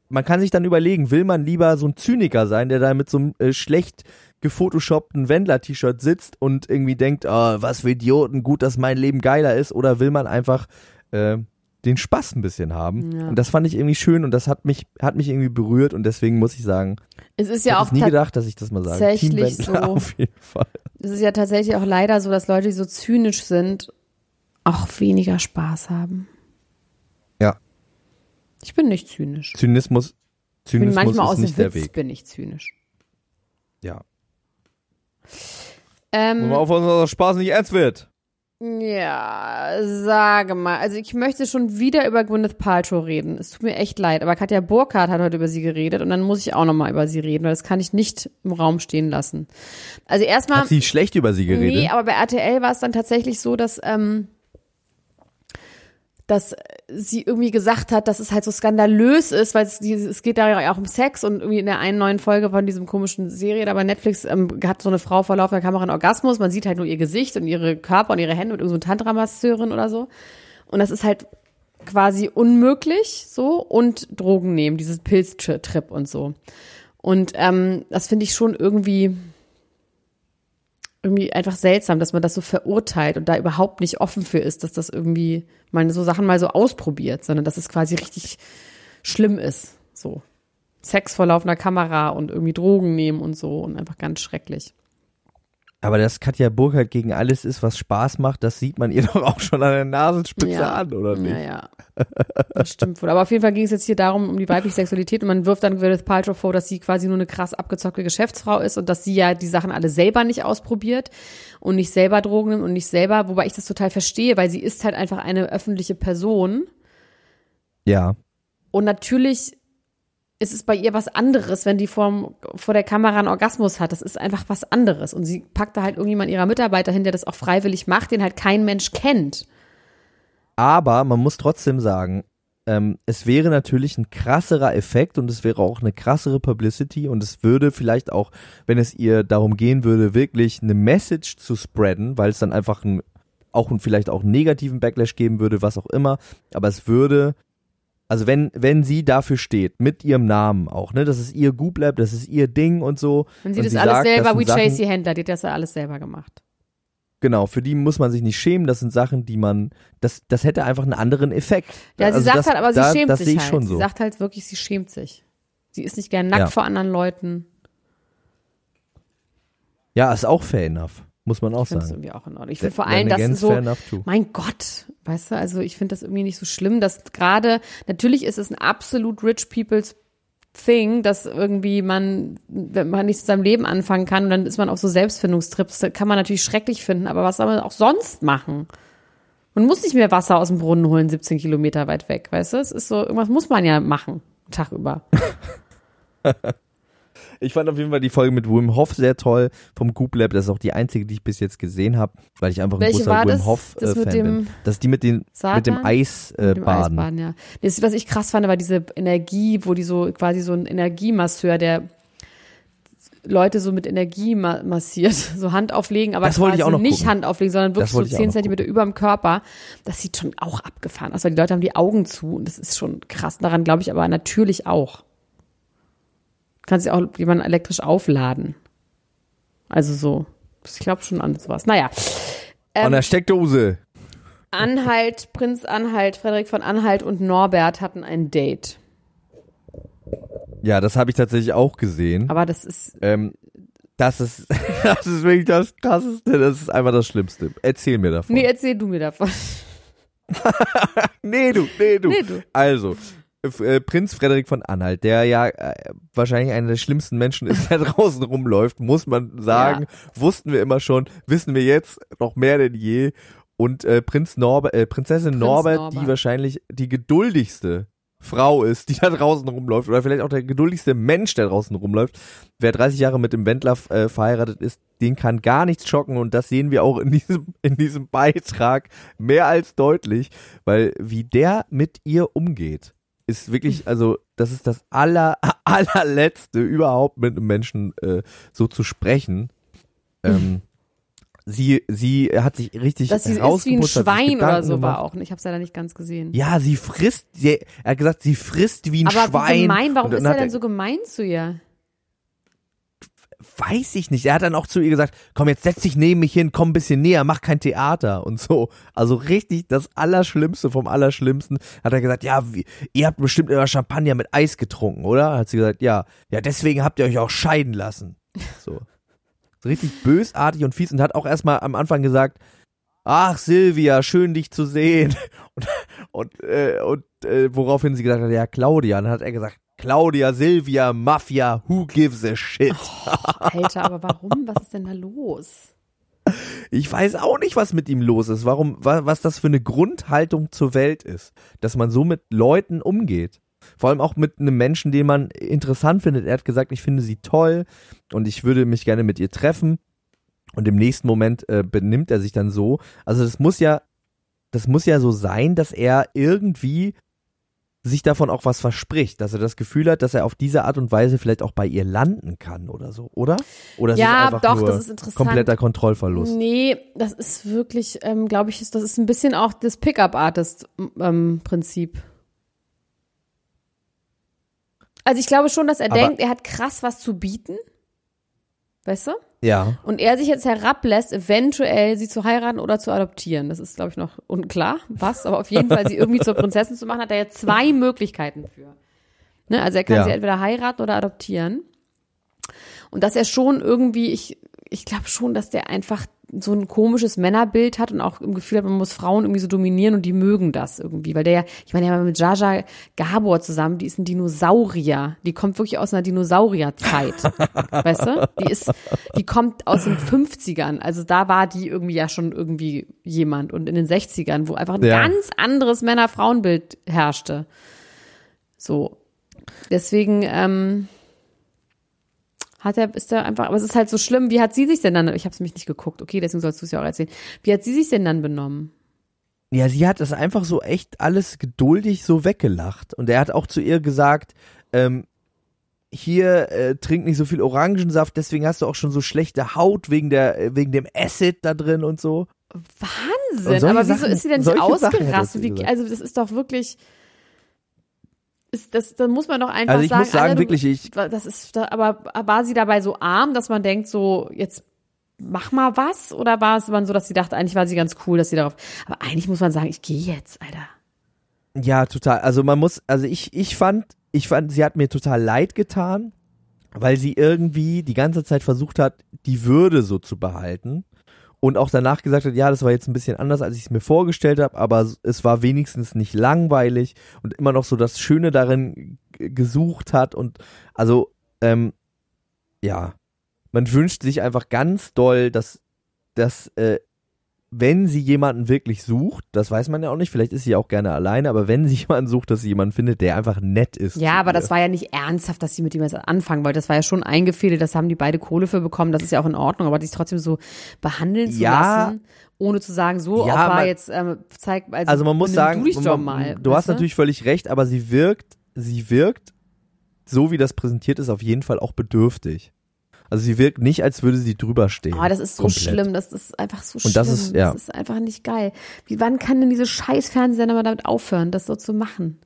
man kann sich dann überlegen, will man lieber so ein Zyniker sein, der da mit so einem äh, schlecht gefotoshoppten Wendler-T-Shirt sitzt und irgendwie denkt, ah, was für Idioten, gut, dass mein Leben geiler ist, oder will man einfach äh, den Spaß ein bisschen haben? Ja. Und das fand ich irgendwie schön und das hat mich, hat mich irgendwie berührt und deswegen muss ich sagen, Es ist ich ja hätte auch nie gedacht, dass ich das mal sage. Tatsächlich so. [laughs] auf jeden Fall. es ist ja tatsächlich auch leider so, dass Leute, die so zynisch sind, auch weniger Spaß haben. Ich bin nicht zynisch. Zynismus, Ich bin Zynismus manchmal ist aus dem nicht der Witz Weg. bin ich zynisch. Ja. Ähm, auf, dass Spaß nicht ernst wird. Ja, sage mal. Also ich möchte schon wieder über Gwyneth Paltrow reden. Es tut mir echt leid, aber Katja Burkhardt hat heute über sie geredet und dann muss ich auch nochmal über sie reden, weil das kann ich nicht im Raum stehen lassen. Also erstmal. Hat sie schlecht über sie geredet? Nee, aber bei RTL war es dann tatsächlich so, dass, ähm, dass sie irgendwie gesagt hat, dass es halt so skandalös ist, weil es, es geht da ja auch um Sex und irgendwie in der einen neuen Folge von diesem komischen Serie da bei Netflix ähm, hat so eine Frau vor laufender Kamera einen Orgasmus, man sieht halt nur ihr Gesicht und ihre Körper und ihre Hände und irgend so Tantra-Masseurin oder so. Und das ist halt quasi unmöglich so und Drogen nehmen, dieses Pilztrip und so. Und ähm, das finde ich schon irgendwie irgendwie einfach seltsam, dass man das so verurteilt und da überhaupt nicht offen für ist, dass das irgendwie man so Sachen mal so ausprobiert, sondern dass es quasi richtig schlimm ist. So. Sex vor laufender Kamera und irgendwie Drogen nehmen und so und einfach ganz schrecklich. Aber dass Katja Burkhardt gegen alles ist, was Spaß macht, das sieht man [laughs] ihr doch auch schon an der Nasenspitze Ja. an, oder nicht? Ja, ja. Das stimmt wohl. Aber auf jeden Fall ging es jetzt hier darum, um die weibliche Sexualität und man wirft dann Gwyneth Paltrow vor, dass sie quasi nur eine krass abgezockte Geschäftsfrau ist und dass sie ja die Sachen alle selber nicht ausprobiert und nicht selber Drogen nimmt und nicht selber, wobei ich das total verstehe, weil sie ist halt einfach eine öffentliche Person Ja. und natürlich ist es bei ihr was anderes, wenn die vor, vor der Kamera einen Orgasmus hat. Das ist einfach was anderes. Und sie packt da halt irgendjemand ihrer Mitarbeiter hin, der das auch freiwillig macht, den halt kein Mensch kennt. Aber man muss trotzdem sagen, ähm, es wäre natürlich ein krasserer Effekt und es wäre auch eine krassere Publicity und es würde vielleicht auch, wenn es ihr darum gehen würde, wirklich eine Message zu spreaden, weil es dann einfach ein, auch und vielleicht auch einen negativen Backlash geben würde, was auch immer, aber es würde also wenn, wenn sie dafür steht, mit ihrem Namen auch, ne, das ist ihr Goop Lab, das ist ihr Ding und so. Wenn sie und das alles sagt, selber, das wie Tracy Händler, die hat das ja alles selber gemacht. Genau, für die muss man sich nicht schämen, das sind Sachen, die man, das, das hätte einfach einen anderen Effekt. Ja, sie Also sagt das, halt, aber sie da, schämt das sich sehe ich halt. schon Sie so. sagt halt wirklich, sie schämt sich. Sie ist nicht gern nackt Ja. vor anderen Leuten. Ja, ist auch fair enough. Muss man auch Ich sagen. irgendwie auch in Ordnung. Ich finde vor allem, dass so, mein Gott, weißt du, also ich finde das irgendwie nicht so schlimm, dass gerade, natürlich ist es ein absolut rich people's thing, dass irgendwie man, wenn man nicht zu seinem Leben anfangen kann, und dann ist man auf so Selbstfindungstrips, das kann man natürlich schrecklich finden, aber was soll man auch sonst machen? Man muss nicht mehr Wasser aus dem Brunnen holen, 17 Kilometer weit weg, weißt du? Es ist so, irgendwas muss man ja machen, Tag über. [laughs] Ich fand auf jeden Fall die Folge mit Wim Hof sehr toll vom Goop Lab. Das ist auch die einzige, die ich bis jetzt gesehen habe, weil ich einfach ein Welche großer Wim das? Hof Das äh, mit Fan dem bin. Das ist die mit, den, mit dem Satan? Mit dem baden. Eisbaden, ja. Das, was ich krass fand, war diese Energie, wo die so quasi so ein Energiemasseur, der Leute so mit Energie ma massiert, [laughs] so Hand auflegen, aber Das wollte quasi ich auch noch nicht gucken. Hand auflegen, sondern wirklich Das so wollte ich auch zehn noch Zentimeter über dem Körper. Das sieht schon auch abgefahren aus, weil die Leute haben die Augen zu und das ist schon krass. Daran glaube ich aber natürlich auch. Kannst ja auch jemanden elektrisch aufladen. Also so. Ich glaube schon an sowas. Naja. An der Steckdose. Anhalt, Prinz Anhalt, Frederik von Anhalt und Norbert hatten ein Date. Ja, das habe ich tatsächlich auch gesehen. Aber das ist, Ähm, das ist, [laughs] das ist wirklich das Krasseste. Das ist einfach das Schlimmste. Erzähl mir davon. nee, erzähl du mir davon. [laughs] Nee, du, nee, du. Nee, du. Also, äh, Prinz Frederik von Anhalt, der ja äh, wahrscheinlich einer der schlimmsten Menschen ist, der [laughs] draußen rumläuft, muss man sagen. Wussten wir immer schon, wissen wir jetzt noch mehr denn je. Und äh, Prinz Norbert, äh, Prinzessin Norbert, die Norbert. wahrscheinlich die geduldigste Frau ist, die da draußen rumläuft, oder vielleicht auch der geduldigste Mensch, der draußen rumläuft. Wer 30 Jahre mit dem Wendler äh, verheiratet ist, den kann gar nichts schocken und das sehen wir auch in diesem, [laughs] in diesem Beitrag mehr als deutlich, weil wie der mit ihr umgeht, ist wirklich, also das ist das aller, [laughs] allerletzte überhaupt mit einem Menschen äh, so zu sprechen. Ähm, sie, sie hat sich richtig sie ist wie ein Schwein oder so war auch. Ich habe es leider nicht ganz gesehen. Ja, sie frisst, sie, er hat gesagt, sie frisst wie ein Aber Schwein. wie gemein, warum ist er denn so gemein zu ihr? Weiß ich nicht. Er hat dann auch zu ihr gesagt, komm, jetzt setz dich neben mich hin, komm ein bisschen näher, mach kein Theater und so. Also richtig das Allerschlimmste vom Allerschlimmsten. Hat er gesagt, ja, wie, ihr habt bestimmt immer Champagner mit Eis getrunken, oder? Hat sie gesagt, ja. Ja, deswegen habt ihr euch auch scheiden lassen. So. richtig bösartig und fies und hat auch erstmal am Anfang gesagt, ach Silvia, schön dich zu sehen. [laughs] Und, und, äh, und äh, woraufhin sie gesagt hat, ja, Claudia. Und dann hat er gesagt, Claudia, Silvia, Mafia, who gives a shit? Alter, aber warum? Was ist denn da los? Ich weiß auch nicht, was mit ihm los ist, warum, wa- was das für eine Grundhaltung zur Welt ist, dass man so mit Leuten umgeht. Vor allem auch mit einem Menschen, den man interessant findet. Er hat gesagt, ich finde sie toll und ich würde mich gerne mit ihr treffen. Und im nächsten Moment äh, benimmt er sich dann so. Also das muss ja, das muss ja so sein, dass er irgendwie sich davon auch was verspricht, dass er das Gefühl hat, dass er auf diese Art und Weise vielleicht auch bei ihr landen kann oder so, oder? Oder ist es Ja, einfach doch, nur das ist interessant. kompletter Kontrollverlust? Nee, das ist wirklich, ähm, glaube ich, das ist ein bisschen auch das Pickup-Artist-Prinzip. also ich glaube schon, dass er Aber- denkt, er hat krass was zu bieten. Weißt du? Ja. Und er sich jetzt herablässt, eventuell sie zu heiraten oder zu adoptieren. Das ist, glaube ich, noch unklar, was, aber auf jeden Fall sie irgendwie zur Prinzessin zu machen, hat er jetzt zwei Möglichkeiten für. Ne? Also er kann Ja. sie entweder heiraten oder adoptieren. Und dass er schon irgendwie, ich, ich glaube schon, dass der einfach so ein komisches Männerbild hat und auch im Gefühl hat, man muss Frauen irgendwie so dominieren und die mögen das irgendwie. Weil der ja, ich meine, der war mit Jaja Gabor zusammen, die ist ein Dinosaurier. Die kommt wirklich aus einer Dinosaurierzeit. [laughs] weißt du? Die ist, die kommt aus den 50ern. Also da war die irgendwie ja schon irgendwie jemand. Und in den 60ern, wo einfach ein Ja. ganz anderes Männer-Frauen-Bild herrschte. So. Deswegen, ähm, hat er, ist er einfach, aber es ist halt so schlimm, wie hat sie sich denn dann, ich habe es mich nicht geguckt, okay, deswegen sollst du es ja auch erzählen. Wie hat sie sich denn dann benommen? Ja, sie hat das einfach so echt alles geduldig so weggelacht. Und er hat auch zu ihr gesagt, ähm, hier äh, trink nicht so viel Orangensaft, deswegen hast du auch schon so schlechte Haut wegen der äh, wegen dem Acid da drin und so. Und Wahnsinn, solche aber wieso Sachen- ist sie denn nicht er ausgerastet? Wie, also das ist doch wirklich, ist, das, da muss man doch einfach Also ich sagen, muss sagen, Alter, du- wirklich, ich- das ist, aber war sie dabei so arm, dass man denkt so, jetzt mach mal was? Oder war es man so, dass sie dachte, eigentlich war sie ganz cool, dass sie darauf, aber eigentlich muss man sagen, ich gehe jetzt, Alter. Ja, total. Also man muss, also ich, ich fand, ich fand, sie hat mir total leid getan, weil sie irgendwie die ganze Zeit versucht hat, die Würde so zu behalten. Und auch danach gesagt hat, ja, das war jetzt ein bisschen anders, als ich es mir vorgestellt habe, aber es war wenigstens nicht langweilig und immer noch so das Schöne darin gesucht hat und also ähm, ja, man wünscht sich einfach ganz doll, dass, dass äh, wenn sie jemanden wirklich sucht, das weiß man ja auch nicht, vielleicht ist sie auch gerne alleine, aber wenn sie [laughs] jemanden sucht, dass sie jemanden findet, der einfach nett ist. Ja, aber das war ja nicht ernsthaft, dass sie mit ihm jetzt anfangen wollte. Das war ja schon eingefädelt, das haben die beide Kohle für bekommen, das ist ja auch in Ordnung, aber dich trotzdem so behandeln zu Ja. lassen, ohne zu sagen, so, Ja, Opa, man- jetzt ähm, zeig, also, Also man muss sagen, du, dich doch man- mal, du hast natürlich völlig recht, aber sie wirkt, sie wirkt, so wie das präsentiert ist, auf jeden Fall auch bedürftig. Also sie wirkt nicht, als würde sie drüber stehen. Oh, das ist so Komplett. schlimm, das ist einfach so schlimm. Und das ist- ja. Das ist einfach nicht geil. Wie, wann kann denn diese scheiß Fernsehsender mal damit aufhören, das so zu machen?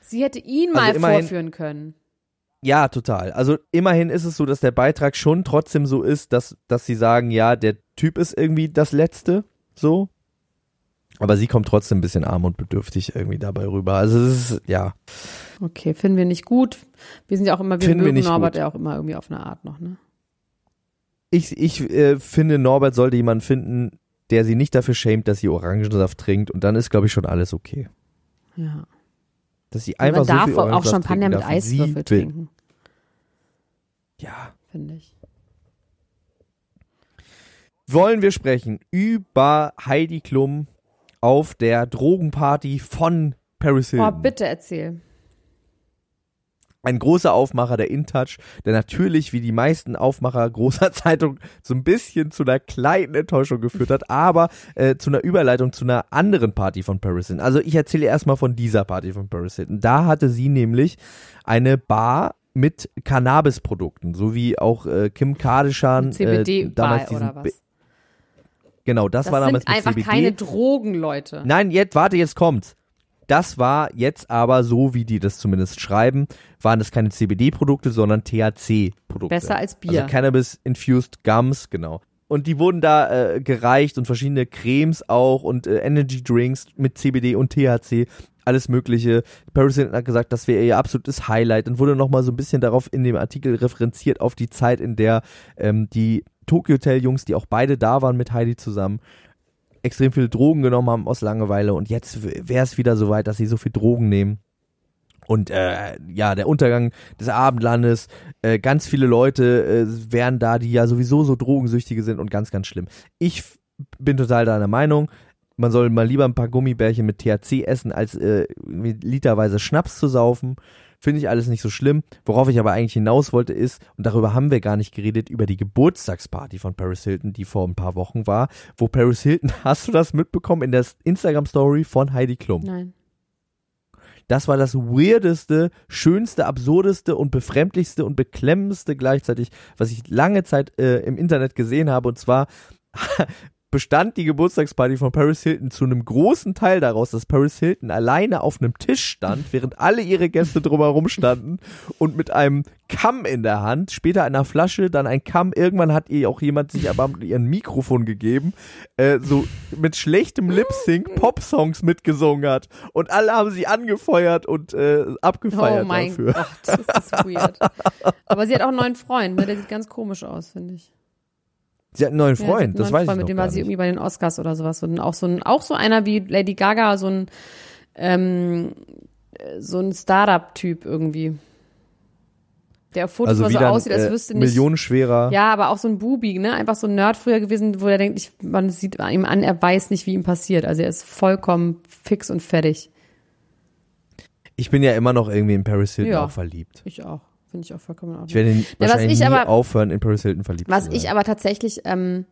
Sie hätte ihn Also mal immerhin- vorführen können. Ja, total. Also immerhin ist es so, dass der Beitrag schon trotzdem so ist, dass, dass sie sagen, ja, der Typ ist irgendwie das Letzte, so. Aber sie kommt trotzdem ein bisschen arm und bedürftig irgendwie dabei rüber. Also es ist, ja. Okay, finden wir nicht gut. Wir sind ja auch immer, wir Finden wir mögen nicht Norbert gut. ja auch immer irgendwie auf eine Art noch, ne? Ich, ich äh, finde, Norbert sollte jemanden finden, der sie nicht dafür schämt, dass sie Orangensaft trinkt und dann ist, glaube ich, schon alles okay. Ja. Dass sie einfach man so darf viel auch Orangensaft Champagner trinken mit Eiswürfel trinken, Ja. finde ich. wollen wir sprechen über Heidi Klum auf der Drogenparty von Paris Oh, Hilton. bitte erzähl. Ein großer Aufmacher der InTouch, der natürlich wie die meisten Aufmacher großer [laughs] Zeitung so ein bisschen zu einer kleinen Enttäuschung geführt hat, aber äh, zu einer Überleitung zu einer anderen Party von Paris Hilton. Also ich erzähle erstmal von dieser Party von Paris Hilton. Da hatte sie nämlich eine Bar mit Cannabisprodukten, so wie auch äh, Kim Kardashian äh, CBD-Bar damals diesen oder was? Genau, das, Das war damals sind mit einfach CBD. keine Drogen, Leute. Nein, jetzt, warte, jetzt kommt's. Das war jetzt aber so, wie die das zumindest schreiben, waren das keine CBD-Produkte, sondern THC-Produkte. Besser als Bier. Also Cannabis-Infused Gums, genau. Und die wurden da äh, gereicht und verschiedene Cremes auch und äh, Energy Drinks mit CBD und THC, alles mögliche. Paris Hilton hat gesagt, das wäre ihr absolutes Highlight und wurde nochmal so ein bisschen darauf in dem Artikel referenziert auf die Zeit, in der ähm, die Tokyo Hotel Jungs, die auch beide da waren mit Heidi zusammen, extrem viele Drogen genommen haben aus Langeweile und jetzt wäre es wieder so weit, dass sie so viel Drogen nehmen. Und äh, ja, der Untergang des Abendlandes, äh, ganz viele Leute äh, wären da, die ja sowieso so Drogensüchtige sind und ganz, ganz schlimm. Ich bin total deiner Meinung, man soll mal lieber ein paar Gummibärchen mit THC essen, als äh, literweise Schnaps zu saufen. Finde ich alles nicht so schlimm. Worauf ich aber eigentlich hinaus wollte ist, und darüber haben wir gar nicht geredet, über die Geburtstagsparty von Paris Hilton, die vor ein paar Wochen war, wo Paris Hilton, [laughs] hast du das mitbekommen in der Instagram-Story von Heidi Klum? Nein. Das war das weirdeste, schönste, absurdeste und befremdlichste und beklemmendste gleichzeitig, was ich lange Zeit äh, im Internet gesehen habe. Und zwar [laughs] bestand die Geburtstagsparty von Paris Hilton zu einem großen Teil daraus, dass Paris Hilton alleine auf einem Tisch stand, [laughs] während alle ihre Gäste drumherum standen und mit einem Kamm in der Hand, später einer Flasche, dann ein Kamm. Irgendwann hat ihr auch jemand sich aber ihr ein Mikrofon gegeben, äh, so mit schlechtem Lip-Sync [laughs] Pop-Songs mitgesungen hat. Und alle haben sie angefeuert und äh, abgefeiert Oh mein dafür. Gott, das ist weird. [laughs] Aber sie hat auch einen neuen Freund, ne? Der sieht ganz komisch aus, finde ich. Sie hat einen neuen Ja, Freund, einen das weiß Freund, ich mit noch dem gar war sie irgendwie bei den Oscars oder sowas. Und auch so ein, auch so einer wie Lady Gaga, so ein, ähm, äh, so ein Startup-Typ irgendwie. Der auf Fotos Also mal so aussieht, als ein, wüsste äh, nicht. millionenschwerer. Ja, aber auch so ein Bubi, ne? Einfach so ein Nerd früher gewesen, wo er denkt, ich, man sieht ihm an, er weiß nicht, wie ihm passiert. Also er ist vollkommen fix und fertig. Ich bin ja immer noch irgendwie in Paris Hilton Ja. auch verliebt. Ich auch. Finde ich auch vollkommen in Ich Ordnung. werde was wahrscheinlich ich nie aber- aufhören, in Paris Hilton verliebt Was zu sein. ich aber tatsächlich ähm,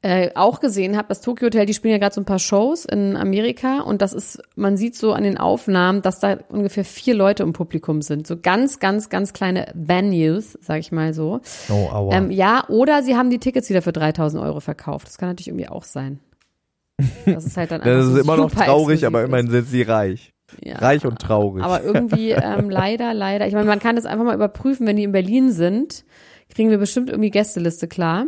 äh, auch gesehen habe, das Tokyo Hotel, die spielen ja gerade so ein paar Shows in Amerika und das ist, man sieht so an den Aufnahmen, dass da ungefähr vier Leute im Publikum sind. So ganz, ganz, ganz kleine Venues, sag ich mal so. oh, aua. Ähm, ja, oder sie haben die Tickets wieder für 3000 Euro verkauft. Das kann natürlich irgendwie auch sein. Das ist halt dann [laughs] einfach das ist immer noch traurig, aber immerhin sind sie reich. Ja. Reich und traurig. Aber irgendwie ähm, [laughs] leider, leider. Ich meine, man kann das einfach mal überprüfen, wenn die in Berlin sind, kriegen wir bestimmt irgendwie Gästeliste klar.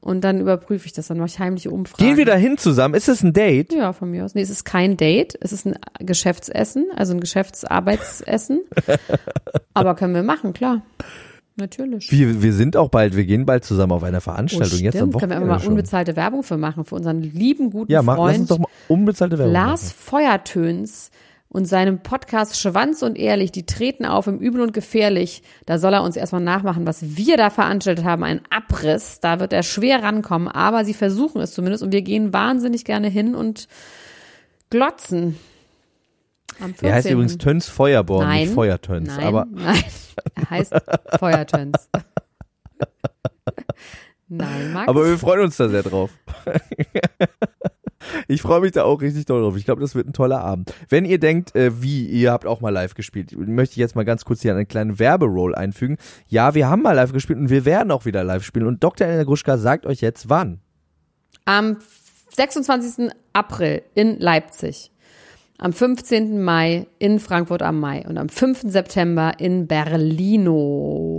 Und dann überprüfe ich das, dann mache ich heimliche Umfragen. Gehen wir da hin zusammen? Ist es ein Date? Ja, von mir aus. Nee, es ist kein Date, es ist ein Geschäftsessen, also ein Geschäftsarbeitsessen. [laughs] Aber können wir machen, klar. Natürlich. Wir, wir sind auch bald, wir gehen bald zusammen auf einer Oh, Veranstaltung jetzt am stimmt. Können wir Wochenende mal unbezahlte Werbung für machen, für unseren lieben, guten Ja, mach, Freund lass uns doch mal unbezahlte Werbung Lars machen. Feuertöns und seinem Podcast Schwanz und Ehrlich, die treten auf im Übel und Gefährlich. Da soll er uns erstmal nachmachen, was wir da veranstaltet haben, ein Abriss. Da wird er schwer rankommen, aber sie versuchen es zumindest und wir gehen wahnsinnig gerne hin und glotzen. Am 14. Er heißt übrigens Töns Feuerborn, Nein. nicht Feuertöns. Nein, Aber [laughs] nein, er heißt Feuertöns. [laughs] Nein, Max. Aber wir freuen uns da sehr drauf. Ich freue mich da auch richtig doll drauf. Ich glaube, das wird ein toller Abend. Wenn ihr denkt, äh, wie, ihr habt auch mal live gespielt, möchte ich jetzt mal ganz kurz hier einen kleinen Werberoll einfügen. Ja, wir haben mal live gespielt und wir werden auch wieder live spielen. Und Dr. Elena Gruschka sagt euch jetzt wann. Am 26. April in Leipzig, am 15. Mai in Frankfurt am Mai und am 5. September in Berlino.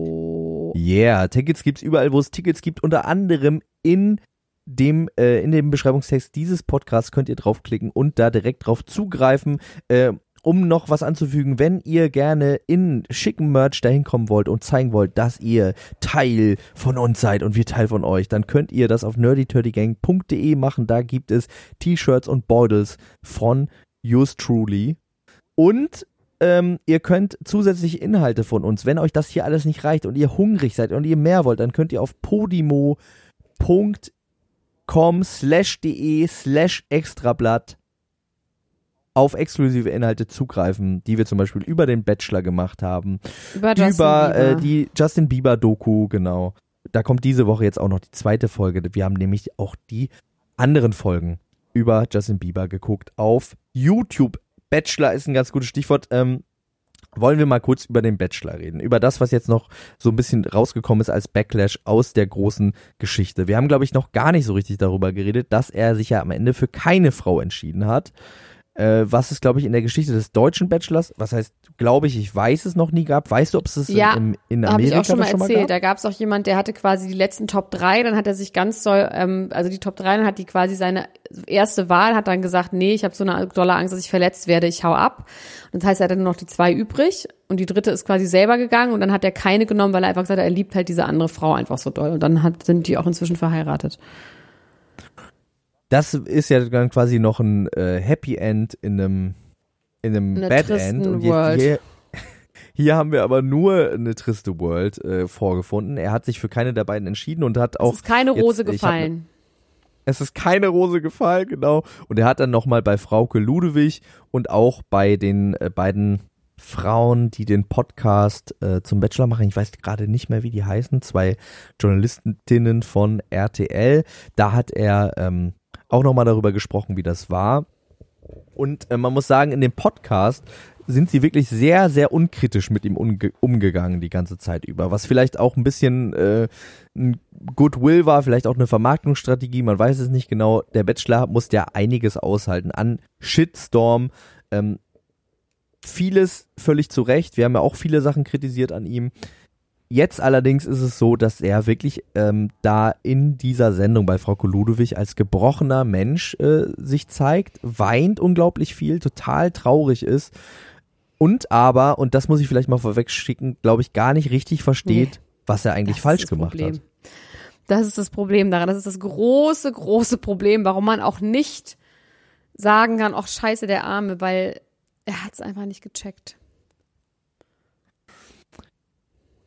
Yeah, Tickets gibt's überall, wo es Tickets gibt, unter anderem in dem äh, in dem Beschreibungstext dieses Podcasts könnt ihr draufklicken und da direkt drauf zugreifen. Äh, um noch was anzufügen, wenn ihr gerne in schicken Merch dahin kommen wollt und zeigen wollt, dass ihr Teil von uns seid und wir Teil von euch, dann könnt ihr das auf nerdyturdygang.de machen. Da gibt es T-Shirts und Bordels von yours truly. Und ähm, ihr könnt zusätzliche Inhalte von uns, wenn euch das hier alles nicht reicht und ihr hungrig seid und ihr mehr wollt, dann könnt ihr auf podimo.com slash de slash extrablatt auf exklusive Inhalte zugreifen, die wir zum Beispiel über den Bachelor gemacht haben, Über Justin über äh, die Justin Bieber Doku, genau. Da kommt diese Woche jetzt auch noch die zweite Folge. Wir haben nämlich auch die anderen Folgen über Justin Bieber geguckt auf YouTube. Bachelor ist ein ganz gutes Stichwort. Ähm, wollen wir mal kurz über den Bachelor reden. Über das, was jetzt noch so ein bisschen rausgekommen ist als Backlash aus der großen Geschichte. Wir haben, glaube ich, noch gar nicht so richtig darüber geredet, dass er sich ja am Ende für keine Frau entschieden hat. Äh, was es, glaube ich, in der Geschichte des deutschen Bachelors, was heißt, glaube ich, ich weiß es noch nie gab. Weißt du, ob es es Ja, in, in Amerika ich auch schon mal schon mal erzählt. gab? Da gab es auch jemand, der hatte quasi die letzten Top 3, dann hat er sich ganz doll, ähm, also die Top 3, dann hat die quasi seine erste Wahl, hat dann gesagt, nee, ich habe so eine dolle Angst, dass ich verletzt werde, ich hau ab. Und das heißt, er hatte nur noch die zwei übrig und die dritte ist quasi selber gegangen und dann hat er keine genommen, weil er einfach gesagt hat, er liebt halt diese andere Frau einfach so doll. Und dann hat, sind die auch inzwischen verheiratet. Das ist ja dann quasi noch ein äh, Happy End in einem, in einem In Bad End. Und World. hier, [laughs] hier haben wir aber nur eine triste World äh, vorgefunden. Er hat sich für keine der beiden entschieden und hat auch. es ist keine jetzt- Rose hab- gefallen. Es ist keine Rose gefallen, genau. Und er hat dann nochmal bei Frauke Ludewig und auch bei den äh, beiden Frauen, die den Podcast äh, zum Bachelor machen, ich weiß gerade nicht mehr, wie die heißen, zwei Journalistinnen von RTL, da hat er ähm, auch nochmal darüber gesprochen, wie das war. Und äh, man muss sagen, in dem Podcast sind sie wirklich sehr, sehr unkritisch mit ihm umge umgegangen die ganze Zeit über. Was vielleicht auch ein bisschen äh, ein Goodwill war, vielleicht auch eine Vermarktungsstrategie, man weiß es nicht genau. Der Bachelor musste ja einiges aushalten an Shitstorm. Ähm, vieles völlig zu Recht. Wir haben ja auch viele Sachen kritisiert an ihm. Jetzt allerdings ist es so, dass er wirklich ähm, da in dieser Sendung bei Frau Ludewig als gebrochener Mensch äh, sich zeigt, weint unglaublich viel, total traurig ist und aber, und das muss ich vielleicht mal vorweg schicken, glaube ich, gar nicht richtig versteht, was er eigentlich falsch gemacht Problem. hat. Das ist das Problem daran. Das ist das große, große Problem, warum man auch nicht sagen kann, ach scheiße, der Arme, weil er hat es einfach nicht gecheckt.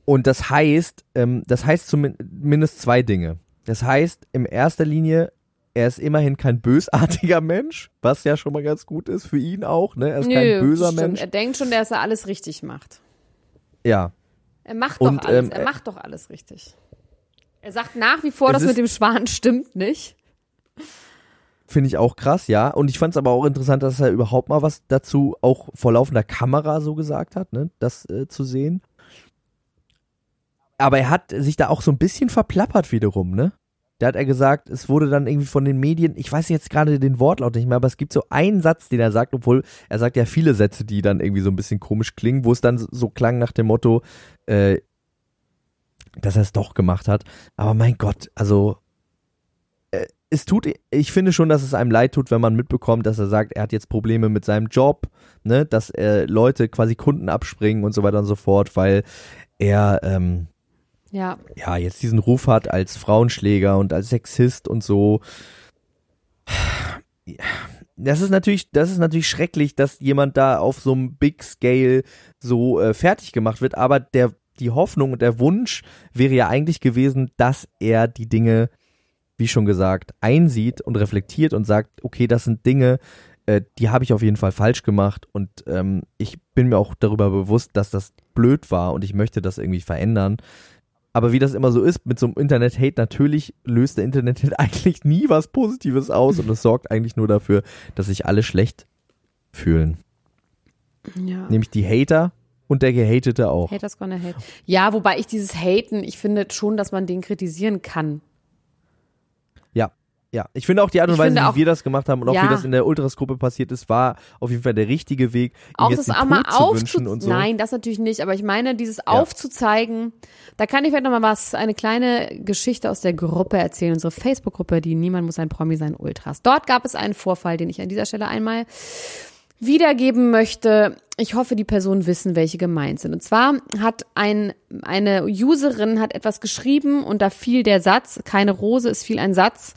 Und das heißt, ähm, das heißt zumindest zwei Dinge. Das heißt, in erster Linie, er ist immerhin kein bösartiger Mensch, was ja schon mal ganz gut ist für ihn auch, ne? Er ist kein böser stimmt. Mensch. Er denkt schon, dass er alles richtig macht. Ja. Er macht Und, doch alles, ähm, er macht doch alles richtig. Er sagt nach wie vor, das mit dem Schwan stimmt nicht. Finde ich auch krass, ja. Und ich fand es aber auch interessant, dass er überhaupt mal was dazu auch vor laufender Kamera so gesagt hat, ne? Das äh, zu sehen. Aber er hat sich da auch so ein bisschen verplappert wiederum, ne? Da hat er gesagt, es wurde dann irgendwie von den Medien, ich weiß jetzt gerade den Wortlaut nicht mehr, aber es gibt so einen Satz, den er sagt, obwohl er sagt ja viele Sätze, die dann irgendwie so ein bisschen komisch klingen, wo es dann so- klang nach dem Motto, äh, dass er es doch gemacht hat. Aber mein Gott, also äh, es tut, ich finde schon, dass es einem leid tut, wenn man mitbekommt, dass er sagt, er hat jetzt Probleme mit seinem Job, ne, dass äh, Leute quasi Kunden abspringen und so weiter und so fort, weil er ähm, Ja. ja, jetzt diesen Ruf hat als Frauenschläger und als Sexist und so. Das ist natürlich, das ist natürlich schrecklich, dass jemand da auf so einem Big Scale so äh, fertig gemacht wird, aber der, die Hoffnung und der Wunsch wäre ja eigentlich gewesen, dass er die Dinge, wie schon gesagt, einsieht und reflektiert und sagt, okay, das sind Dinge, äh, die habe ich auf jeden Fall falsch gemacht und ähm, ich bin mir auch darüber bewusst, dass das blöd war und ich möchte das irgendwie verändern. Aber wie das immer so ist mit so einem Internet-Hate, natürlich löst der Internet-Hate [laughs] eigentlich nie was Positives aus und es sorgt eigentlich nur dafür, dass sich alle schlecht fühlen. Ja. Nämlich die Hater und der Gehatete auch. Haters gonna hate. Ja, wobei ich dieses Haten, ich finde schon, dass man den kritisieren kann. Ja. Ja, ich finde auch die Art und Ich Weise, finde wie auch- wir das gemacht haben und auch Ja. wie das in der Ultras-Gruppe passiert ist, war auf jeden Fall der richtige Weg, Auch das auch mal Tod zu aufzu wünschen und so. Nein, das natürlich nicht, aber ich meine, dieses aufzuzeigen, da kann ich vielleicht noch mal was, eine kleine Geschichte aus der Gruppe erzählen, unsere Facebook-Gruppe, die Niemand muss ein Promi sein, Ultras. Dort gab es einen Vorfall, den ich an dieser Stelle einmal wiedergeben möchte. Ich hoffe, die Personen wissen, welche gemeint sind. Und zwar hat ein, eine Userin hat etwas geschrieben und da fiel der Satz, keine Rose, es fiel ein Satz,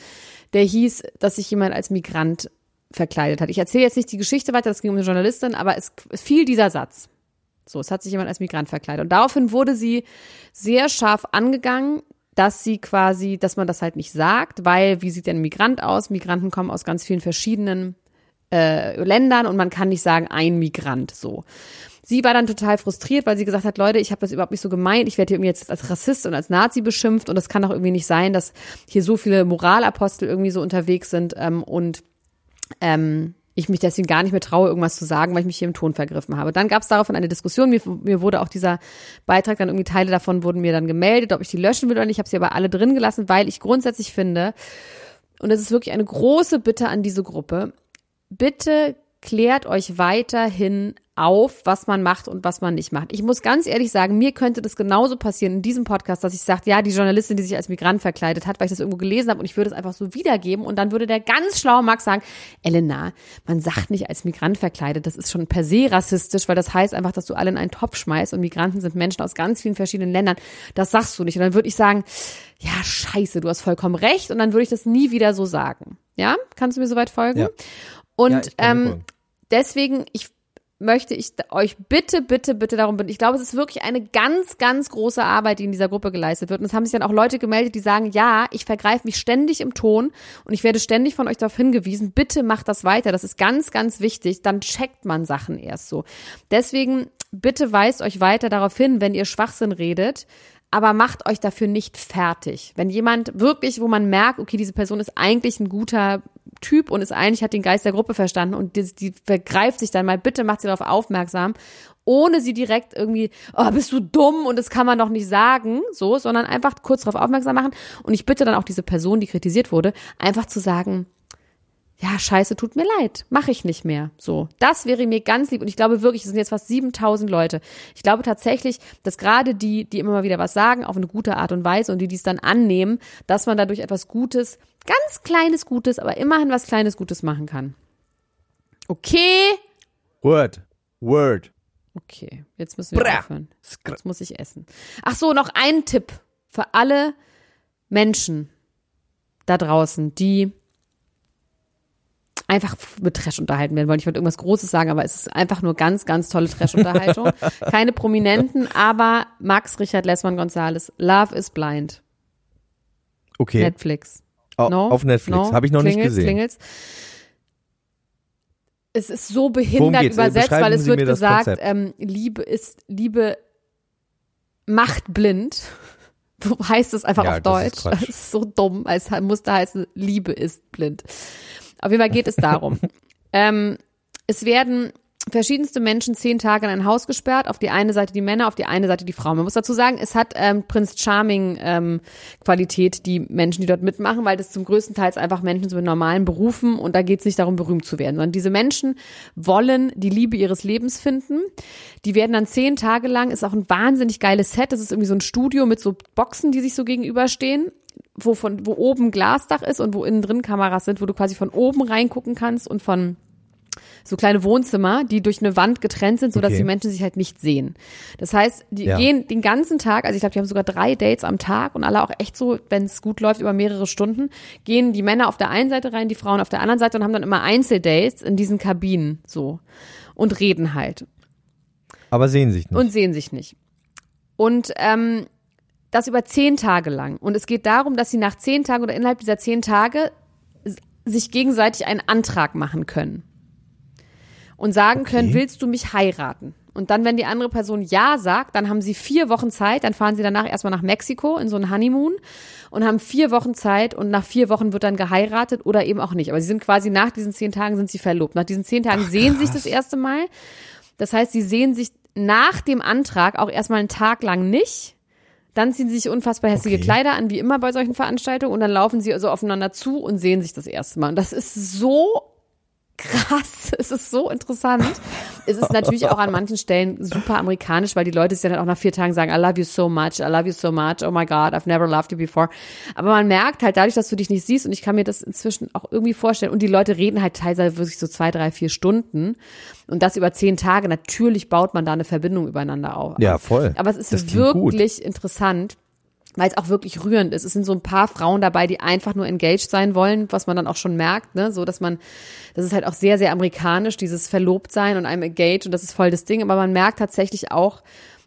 der hieß, dass sich jemand als Migrant verkleidet hat. Ich erzähle jetzt nicht die Geschichte weiter, das ging um eine Journalistin, aber es fiel dieser Satz. So, es hat sich jemand als Migrant verkleidet. Und daraufhin wurde sie sehr scharf angegangen, dass sie quasi, dass man das halt nicht sagt, weil wie sieht denn ein Migrant aus? Migranten kommen aus ganz vielen verschiedenen äh, Ländern und man kann nicht sagen, ein Migrant so. Sie war dann total frustriert, weil sie gesagt hat, Leute, ich habe das überhaupt nicht so gemeint. Ich werde hier irgendwie jetzt als Rassist und als Nazi beschimpft und das kann doch irgendwie nicht sein, dass hier so viele Moralapostel irgendwie so unterwegs sind ähm, und ähm, ich mich deswegen gar nicht mehr traue, irgendwas zu sagen, weil ich mich hier im Ton vergriffen habe. Dann gab es daraufhin eine Diskussion. Mir, mir wurde auch dieser Beitrag dann irgendwie Teile davon wurden mir dann gemeldet, ob ich die löschen will oder nicht. Ich habe sie aber alle drin gelassen, weil ich grundsätzlich finde, und es ist wirklich eine große Bitte an diese Gruppe, bitte klärt euch weiterhin auf, was man macht und was man nicht macht. Ich muss ganz ehrlich sagen, mir könnte das genauso passieren in diesem Podcast, dass ich sage, ja, die Journalistin, die sich als Migrant verkleidet hat, weil ich das irgendwo gelesen habe und ich würde es einfach so wiedergeben und dann würde der ganz schlaue Max sagen, Elena, man sagt nicht als Migrant verkleidet, das ist schon per se rassistisch, weil das heißt einfach, dass du alle in einen Topf schmeißt und Migranten sind Menschen aus ganz vielen verschiedenen Ländern. Das sagst du nicht. Und dann würde ich sagen, ja, scheiße, du hast vollkommen recht und dann würde ich das nie wieder so sagen. Ja? Kannst du mir soweit folgen? Ja. Und Ja, ähm, deswegen, ich möchte ich euch bitte, bitte, bitte darum bitten. Ich glaube, es ist wirklich eine ganz, ganz große Arbeit, die in dieser Gruppe geleistet wird. Und es haben sich dann auch Leute gemeldet, die sagen, ja, ich vergreife mich ständig im Ton und ich werde ständig von euch darauf hingewiesen, bitte macht das weiter. Das ist ganz, ganz wichtig. Dann checkt man Sachen erst so. Deswegen, bitte weist euch weiter darauf hin, wenn ihr Schwachsinn redet. Aber macht euch dafür nicht fertig. Wenn jemand wirklich, wo man merkt, okay, diese Person ist eigentlich ein guter Typ und ist eigentlich, hat den Geist der Gruppe verstanden und die, die vergreift sich dann mal, bitte macht sie darauf aufmerksam, ohne sie direkt irgendwie, oh, bist du dumm und das kann man doch nicht sagen, so, sondern einfach kurz darauf aufmerksam machen. Und ich bitte dann auch diese Person, die kritisiert wurde, einfach zu sagen, ja, scheiße, tut mir leid, mache ich nicht mehr. So, das wäre mir ganz lieb und ich glaube wirklich, es sind jetzt fast 7000 Leute. Ich glaube tatsächlich, dass gerade die, die immer mal wieder was sagen, auf eine gute Art und Weise und die dies dann annehmen, dass man dadurch etwas Gutes, ganz kleines Gutes, aber immerhin was kleines Gutes machen kann. Okay? Word. Word. Okay, jetzt müssen wir Bra. aufhören. Jetzt muss ich essen. Ach so, noch ein Tipp für alle Menschen da draußen, die einfach mit Trash unterhalten werden wollen. Ich wollte irgendwas Großes sagen, aber es ist einfach nur ganz, ganz tolle Trash-Unterhaltung. [laughs] Keine Prominenten, aber Max Richard Lessmann Gonzales, Love is Blind, Okay. Netflix. No? Auf Netflix. No? Habe ich noch nicht Klingelt's, gesehen. Klingelt's. Es ist so behindert geht's? übersetzt, weil es Sie wird gesagt, ähm, Liebe ist, Liebe macht blind. [laughs] So heißt es einfach Ja, auf das ist Deutsch. Quatsch. Das ist so dumm. Es musste heißen, Liebe ist blind. Auf jeden Fall geht es darum. [laughs] ähm, es werden verschiedenste Menschen zehn Tage in ein Haus gesperrt. Auf die eine Seite die Männer, auf die eine Seite die Frauen. Man muss dazu sagen, es hat ähm, Prinz Charming ähm, Qualität, die Menschen, die dort mitmachen, weil das zum größten Teil einfach Menschen sind mit normalen Berufen und da geht es nicht darum, berühmt zu werden, sondern diese Menschen wollen die Liebe ihres Lebens finden. Die werden dann zehn Tage lang, ist auch ein wahnsinnig geiles Set. Das ist irgendwie so ein Studio mit so Boxen, die sich so gegenüberstehen wo von wo oben Glasdach ist und wo innen drin Kameras sind, wo du quasi von oben reingucken kannst und von so kleine Wohnzimmer, die durch eine Wand getrennt sind, sodass Okay. die Menschen sich halt nicht sehen. Das heißt, die Ja. gehen den ganzen Tag, also ich glaube, die haben sogar drei Dates am Tag und alle auch echt so, wenn es gut läuft, über mehrere Stunden, gehen die Männer auf der einen Seite rein, die Frauen auf der anderen Seite und haben dann immer Einzeldates in diesen Kabinen so und reden halt Aber sehen sich nicht. und sehen sich nicht. Und ähm, das über zehn Tage lang. Und es geht darum, dass sie nach zehn Tagen oder innerhalb dieser zehn Tage sich gegenseitig einen Antrag machen können. Und sagen Okay. können, willst du mich heiraten? Und dann, wenn die andere Person Ja sagt, dann haben sie vier Wochen Zeit, dann fahren sie danach erstmal nach Mexiko in so ein Honeymoon und haben vier Wochen Zeit und nach vier Wochen wird dann geheiratet oder eben auch nicht. Aber sie sind quasi nach diesen zehn Tagen sind sie verlobt. Nach diesen zehn Tagen sehen sie sich das erste Mal. Das heißt, sie sehen sich nach dem Antrag auch erstmal einen Tag lang nicht. Dann ziehen sie sich unfassbar hässliche Okay. Kleider an, wie immer bei solchen Veranstaltungen, und dann laufen sie also aufeinander zu und sehen sich das erste Mal. Und das ist so krass. [laughs] Es ist so interessant. Es ist natürlich auch an manchen Stellen super amerikanisch, weil die Leute es ja dann auch nach vier Tagen sagen, I love you so much, I love you so much, oh my God, I've never loved you before. Aber man merkt halt dadurch, dass du dich nicht siehst und ich kann mir das inzwischen auch irgendwie vorstellen und die Leute reden halt teilweise wirklich so zwei, drei, vier Stunden und das über zehn Tage. Natürlich baut man da eine Verbindung übereinander auf. Ja, voll. Aber es ist Das wirklich interessant, weil es auch wirklich rührend ist. Es sind so ein paar Frauen dabei, die einfach nur engaged sein wollen, was man dann auch schon merkt, ne, so dass man, das ist halt auch sehr, sehr amerikanisch, dieses Verlobtsein und einem engaged und das ist voll das Ding, aber man merkt tatsächlich auch,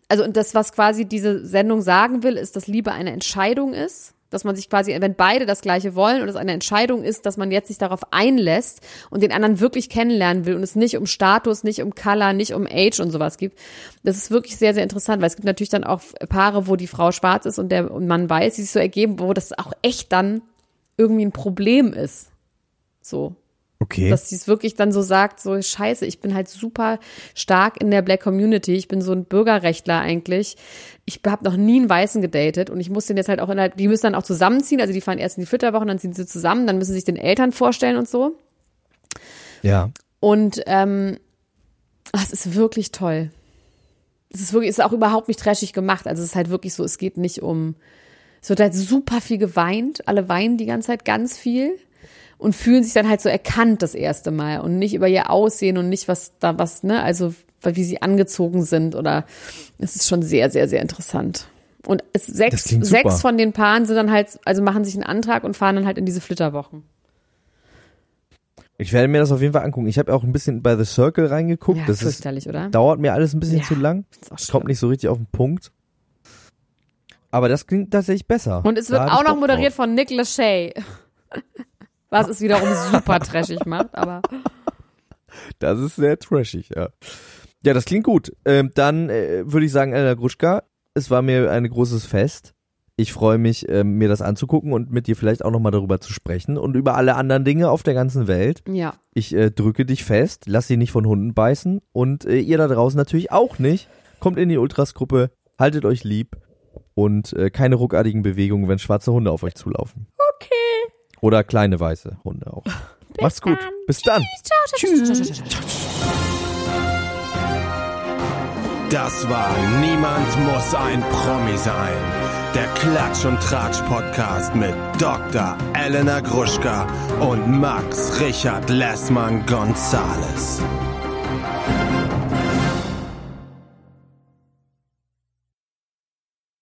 also und das, was quasi diese Sendung sagen will, ist, dass Liebe eine Entscheidung ist, dass man sich quasi, wenn beide das Gleiche wollen und es eine Entscheidung ist, dass man jetzt sich darauf einlässt und den anderen wirklich kennenlernen will und es nicht um Status, nicht um Color, nicht um Age und sowas gibt. Das ist wirklich sehr, sehr interessant, weil es gibt natürlich dann auch Paare, wo die Frau schwarz ist und der Mann weiß, die sich so ergeben, wo das auch echt dann irgendwie ein Problem ist. So Okay. dass sie es wirklich dann so sagt, so scheiße, ich bin halt super stark in der Black Community, ich bin so ein Bürgerrechtler eigentlich. Ich habe noch nie einen Weißen gedatet und ich muss den jetzt halt auch innerhalb, die müssen dann auch zusammenziehen, also die fahren erst in die Flitterwochen, dann ziehen sie zusammen, dann müssen sie sich den Eltern vorstellen und so. ja. Und ähm, ach, es ist wirklich toll. Es ist wirklich, es ist auch überhaupt nicht trashig gemacht. Also es ist halt wirklich so, es geht nicht um, es wird halt super viel geweint. Alle weinen die ganze Zeit ganz viel und fühlen sich dann halt so erkannt das erste Mal und nicht über ihr Aussehen und nicht was da was, ne, also wie sie angezogen sind oder es ist schon sehr, sehr, sehr interessant. Und es, sechs, sechs von den Paaren sind dann halt, also machen sich einen Antrag und fahren dann halt in diese Flitterwochen. Ich werde mir das auf jeden Fall angucken. Ich habe auch ein bisschen bei The Circle reingeguckt. Ja, das ist, fürchterlich, oder? dauert mir alles ein bisschen Ja, zu lang. Ist Es kommt nicht so richtig auf den Punkt. Aber das klingt tatsächlich besser. Und es wird auch noch moderiert drauf. von Nick Lachey. [laughs] Was es wiederum super trashig macht, aber Das ist sehr trashig, ja. Ja, das klingt gut. Ähm, dann äh, würde ich sagen, Elena Gruschka, es war mir ein großes Fest. Ich freue mich, ähm, mir das anzugucken und mit dir vielleicht auch nochmal darüber zu sprechen und über alle anderen Dinge auf der ganzen Welt. ja. Ich äh, drücke dich fest, lass sie nicht von Hunden beißen und äh, ihr da draußen natürlich auch nicht. Kommt in die Ultras-Gruppe, haltet euch lieb und äh, keine ruckartigen Bewegungen, wenn schwarze Hunde auf euch zulaufen. Okay. Oder kleine weiße Hunde auch. [laughs] Macht's gut. Bis dann. Das war Niemand muss ein Promi sein. Der Klatsch und Tratsch Podcast mit Dr. Elena Gruschka und Max Richard Lessmann Gonzales.